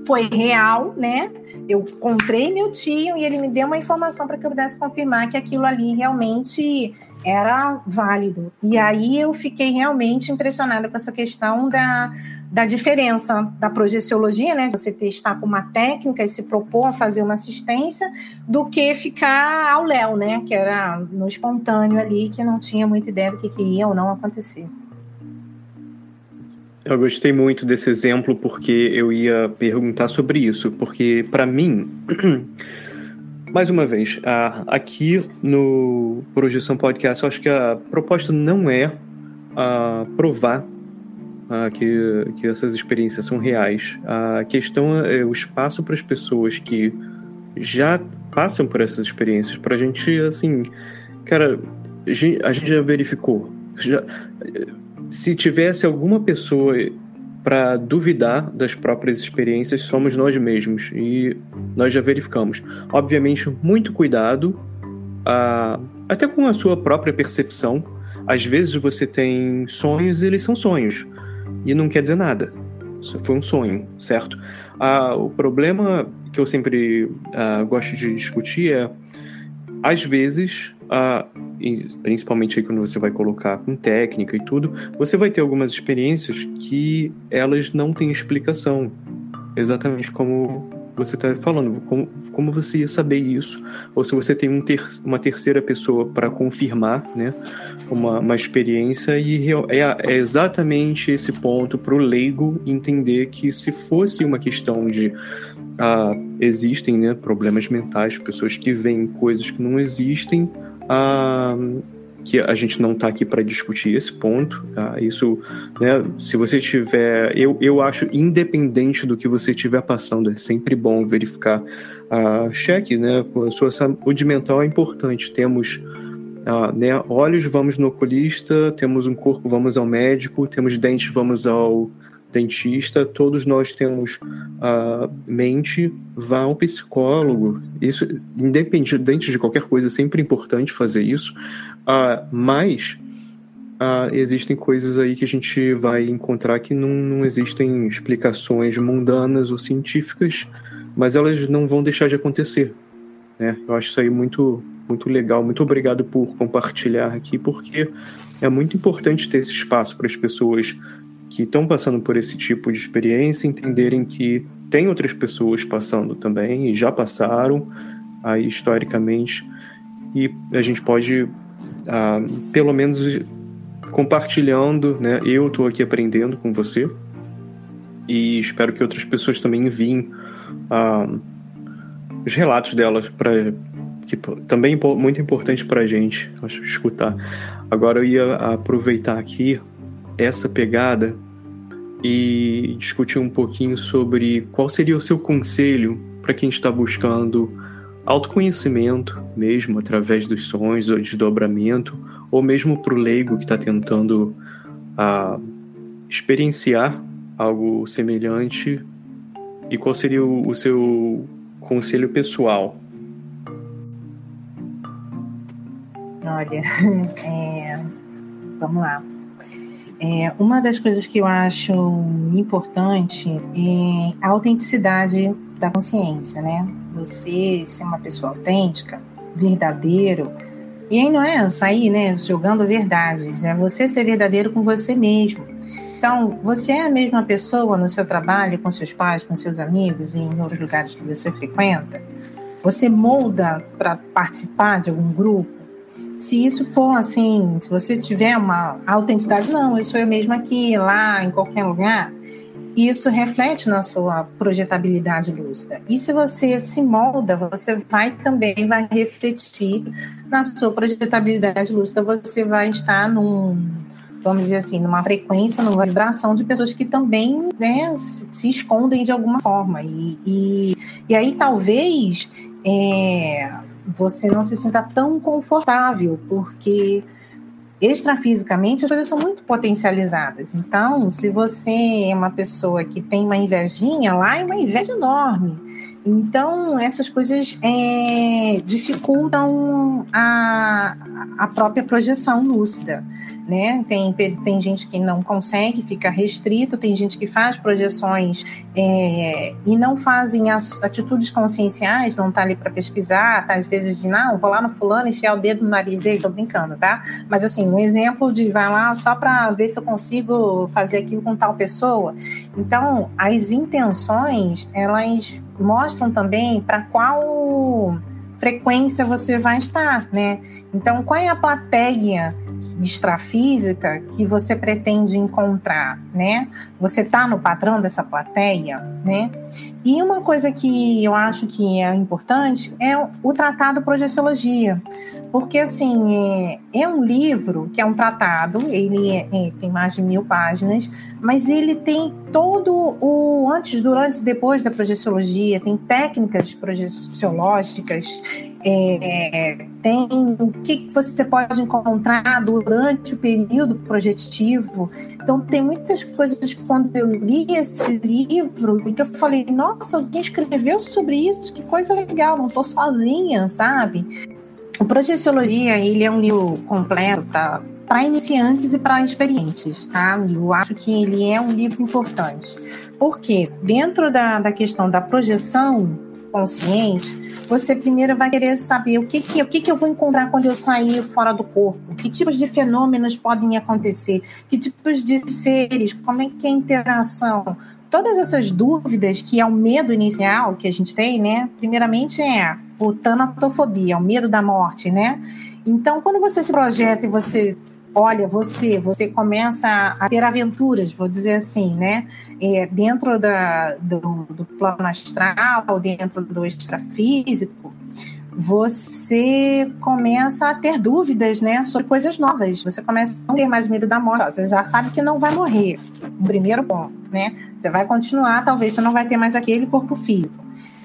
foi real, né? Eu encontrei meu tio e ele me deu uma informação para que eu pudesse confirmar que aquilo ali realmente era válido. E aí eu fiquei realmente impressionada com essa questão da, da diferença da projeciologia, né? Você testar com uma técnica e se propor a fazer uma assistência, do que ficar ao léu, né? Que era no espontâneo ali, que não tinha muita ideia do que, que ia ou não acontecer. Eu gostei muito desse exemplo porque eu ia perguntar sobre isso, porque para mim, mais uma vez, aqui no Projeção Podcast, eu acho que a proposta não é provar uh, que, que essas experiências são reais. A questão é o espaço para as pessoas que já passam por essas experiências, para a gente, assim, cara, a gente já verificou. Já, se tivesse alguma pessoa para duvidar das próprias experiências, somos nós mesmos e nós já verificamos. Obviamente, muito cuidado até com a sua própria percepção. Às vezes você tem sonhos e eles são sonhos, e não quer dizer nada. Isso foi um sonho, certo? Uh, o problema que eu sempre uh, gosto de discutir é, às vezes, principalmente aí quando você vai colocar com técnica e tudo, você vai ter algumas experiências que elas não têm explicação, exatamente como você está falando, como, como você ia saber isso? Ou se você tem um ter, uma terceira pessoa para confirmar né, uma, uma experiência, e é, é exatamente esse ponto para o leigo entender que se fosse uma questão de. Ah, existem né, problemas mentais, pessoas que veem coisas que não existem, ah, que a gente não está aqui para discutir esse ponto. Tá? Isso, né, se você tiver, eu, eu acho independente do que você estiver passando, é sempre bom verificar a uh, cheque, né? A sua saúde mental é importante. Temos uh, né, olhos, vamos no oculista. Temos um corpo, vamos ao médico. Temos dentes, vamos ao dentista, todos nós temos a uh, mente, vá ao psicólogo. Isso, independente de qualquer coisa, é sempre importante fazer isso. Uh, mas uh, existem coisas aí que a gente vai encontrar que não, não existem explicações mundanas ou científicas, mas elas não vão deixar de acontecer. Né? Eu acho isso aí muito, muito legal. Muito obrigado por compartilhar aqui, porque é muito importante ter esse espaço para as pessoas que estão passando por esse tipo de experiência entenderem que tem outras pessoas passando também e já passaram aí historicamente e a gente pode ah, pelo menos compartilhando, né? Eu estou aqui aprendendo com você e espero que outras pessoas também enviem ah, os relatos delas para que também muito importante para a gente acho, escutar. Agora eu ia aproveitar aqui essa pegada e discutir um pouquinho sobre qual seria o seu conselho para quem está buscando autoconhecimento mesmo através dos sonhos ou desdobramento, ou mesmo para o leigo que está tentando a, experienciar algo semelhante, e qual seria o, o seu conselho pessoal? Olha, é, vamos lá. É, uma das coisas que eu acho importante é a autenticidade da consciência, né? Você ser uma pessoa autêntica, verdadeiro. E aí não é sair, né, jogando verdades, é você ser verdadeiro com você mesmo. Então, você é a mesma pessoa no seu trabalho, com seus pais, com seus amigos e em outros lugares que você frequenta? Você molda para participar de algum grupo? se isso for assim, se você tiver uma autenticidade, não, eu sou eu mesmo aqui, lá, em qualquer lugar, isso reflete na sua projetabilidade lúcida. E se você se molda, você vai também vai refletir na sua projetabilidade lúcida, você vai estar num, vamos dizer assim, numa frequência, numa vibração de pessoas que também né, se escondem de alguma forma. E, e, e aí talvez é, você não se sinta tão confortável, porque extrafisicamente as coisas são muito potencializadas. Então, se você é uma pessoa que tem uma invejinha, lá é uma inveja enorme. Então, essas coisas é, dificultam a, a própria projeção lúcida né? Tem, tem gente que não consegue, fica restrito, tem gente que faz projeções é, e não fazem as atitudes conscienciais, não tá ali para pesquisar, tá às vezes de, não, vou lá no fulano enfiar o dedo no nariz dele, tô brincando, tá? Mas assim, um exemplo de vai lá só para ver se eu consigo fazer aquilo com tal pessoa. Então, as intenções, elas mostram também para qual frequência você vai estar, né? Então, qual é a plateia extrafísica que você pretende encontrar, né? Você está no padrão dessa plateia, né? E uma coisa que eu acho que é importante é o tratado Projeciologia, porque assim é, é um livro que é um tratado, ele é, é, tem mais de mil páginas, mas ele tem todo o antes, durante e depois da projeciologia, tem técnicas projeciológicas, é, tem o que você pode encontrar durante o período projetivo. Então, tem muitas coisas que quando eu li esse livro, que eu falei, nossa, alguém escreveu sobre isso, que coisa legal, não estou sozinha, sabe? O Projeciologia, ele é um livro completo para iniciantes e para experientes, tá? Eu acho que ele é um livro importante. Porque dentro da, da questão da projeção consciente, você primeiro vai querer saber o que que, o que que eu vou encontrar quando eu sair fora do corpo, que tipos de fenômenos podem acontecer, que tipos de seres, como é que é a interação, todas essas dúvidas que é o medo inicial que a gente tem, né? Primeiramente é o tanatofobia, o medo da morte, né? Então, quando você se projeta e você olha você, você começa a ter aventuras, vou dizer assim, né? É, dentro da, do, do plano astral, dentro do extrafísico, você começa a ter dúvidas, né, sobre coisas novas. Você começa a não ter mais medo da morte. Você já sabe que não vai morrer. Primeiro ponto, né? Você vai continuar, talvez você não vai ter mais aquele corpo físico.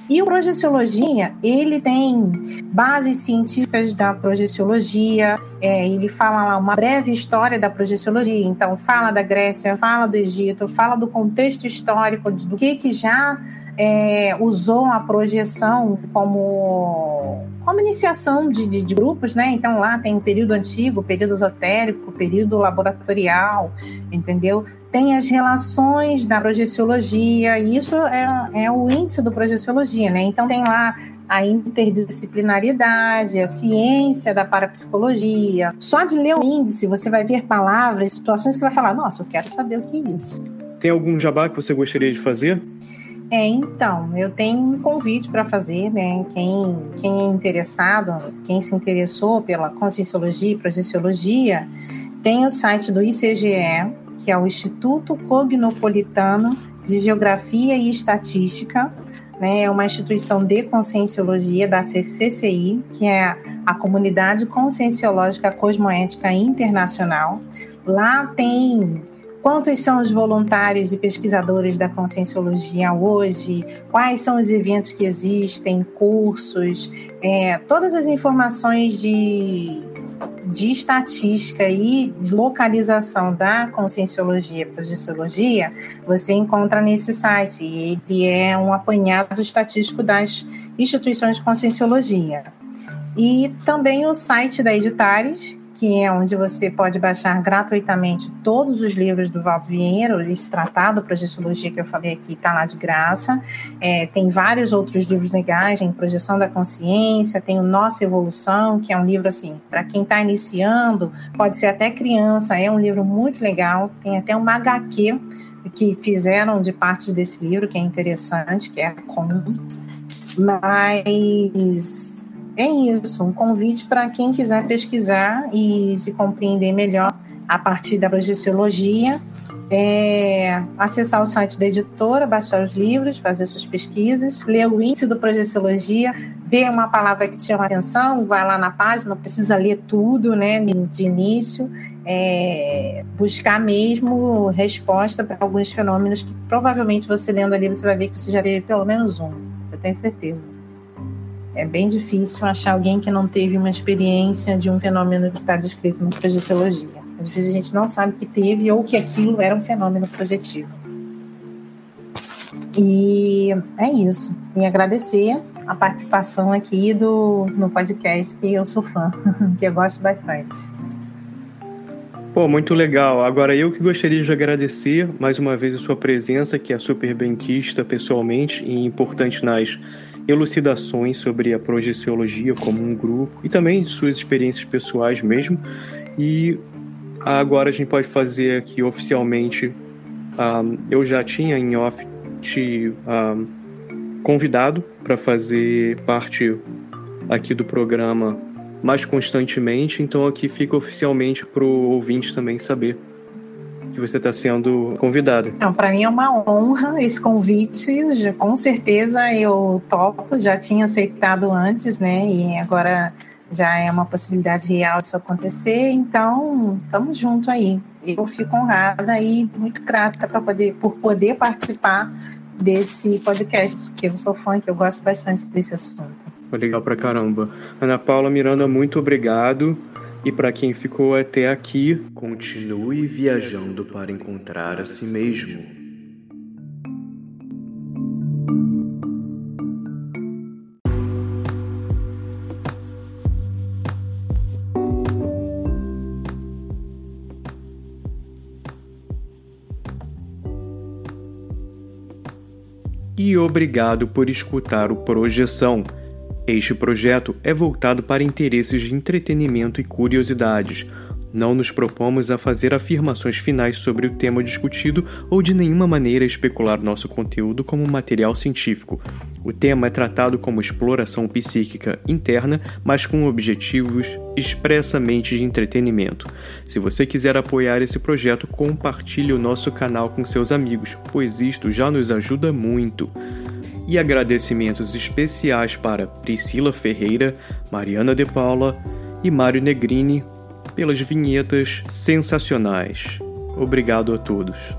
E o projeciologia, ele tem bases científicas da projeciologia, é, ele fala lá uma breve história da projeciologia, então fala da Grécia, fala do Egito, fala do contexto histórico, do que, que já é, usou a projeção como, como iniciação de, de, de, grupos, né? Então lá tem o período antigo, período esotérico, período laboratorial, entendeu? Tem as relações da projeciologia, e isso é, é o índice do projeciologia, né? Então tem lá a interdisciplinaridade, a ciência da parapsicologia. Só de ler o índice, você vai ver palavras, situações que você vai falar, nossa, eu quero saber o que é isso. Tem algum jabá que você gostaria de fazer? É, então, eu tenho um convite para fazer, né? Quem, quem é interessado, quem se interessou pela conscienciologia e projeciologia, tem o site do ICGE, que é o Instituto Cognopolitano de Geografia e Estatística, né? É uma instituição de conscienciologia da CCCI, que é a Comunidade Conscienciológica Cosmoética Internacional. Lá tem Quantos são os voluntários e pesquisadores da conscienciologia hoje? Quais são os eventos que existem, cursos, é, todas as informações de, de estatística e localização da conscienciologia e projeciologia, você encontra nesse site. Ele é um apanhado estatístico das instituições de conscienciologia. E também o site da Editares, que é onde você pode baixar gratuitamente todos os livros do Val Vieira, esse tratado Projeciologia que eu falei aqui está lá de graça. É, tem vários outros livros legais, tem Projeção da Consciência, tem o Nossa Evolução, que é um livro assim, para quem está iniciando, pode ser até criança, é um livro muito legal, tem até uma HQ que fizeram de partes desse livro, que é interessante, que é a Contos. Mas é isso, um convite para quem quiser pesquisar e se compreender melhor a partir da projeciologia, é, acessar o site da editora, baixar os livros, fazer suas pesquisas, ler o índice do projeciologia, ver uma palavra que te chama atenção, vai lá na página, não precisa ler tudo, né, de início, é, buscar mesmo resposta para alguns fenômenos que provavelmente você lendo ali você vai ver que você já teve pelo menos um, eu tenho certeza. É bem difícil achar alguém que não teve uma experiência de um fenômeno que está descrito na projeciologia. Às vezes a gente não sabe que teve ou que aquilo era um fenômeno projetivo. E é isso. E agradecer a participação aqui do, no podcast, que eu sou fã, que eu gosto bastante. Pô, muito legal. Agora eu que gostaria de agradecer mais uma vez a sua presença, que é super benquista pessoalmente e importante nas elucidações sobre a projeciologia como um grupo e também suas experiências pessoais mesmo. E agora a gente pode fazer aqui oficialmente. Um, eu já tinha em off te um, convidado para fazer parte aqui do programa mais constantemente, então aqui fica oficialmente para o ouvinte também saber que você está sendo convidado. Para mim é uma honra esse convite. Já, com certeza eu topo, já tinha aceitado antes, né? E agora já é uma possibilidade real disso acontecer. Então, estamos junto aí. Eu fico honrada e muito grata para poder por poder participar desse podcast, que eu sou fã, que eu gosto bastante desse assunto. Legal pra caramba. Ana Paula Miranda, muito obrigado. E para quem ficou até aqui, continue viajando para encontrar a si mesmo. E obrigado por escutar o Projeção. Este projeto é voltado para interesses de entretenimento e curiosidades não nos propomos a fazer afirmações finais sobre o tema discutido ou de nenhuma maneira especular nosso conteúdo como material científico. O tema é tratado como exploração psíquica interna, mas com objetivos expressamente de entretenimento. Se você quiser apoiar esse projeto, compartilhe o nosso canal com seus amigos, pois isto já nos ajuda muito e agradecimentos especiais para Priscila Ferreira, Mariana De Paula e Mário Negrini pelas vinhetas sensacionais. Obrigado a todos.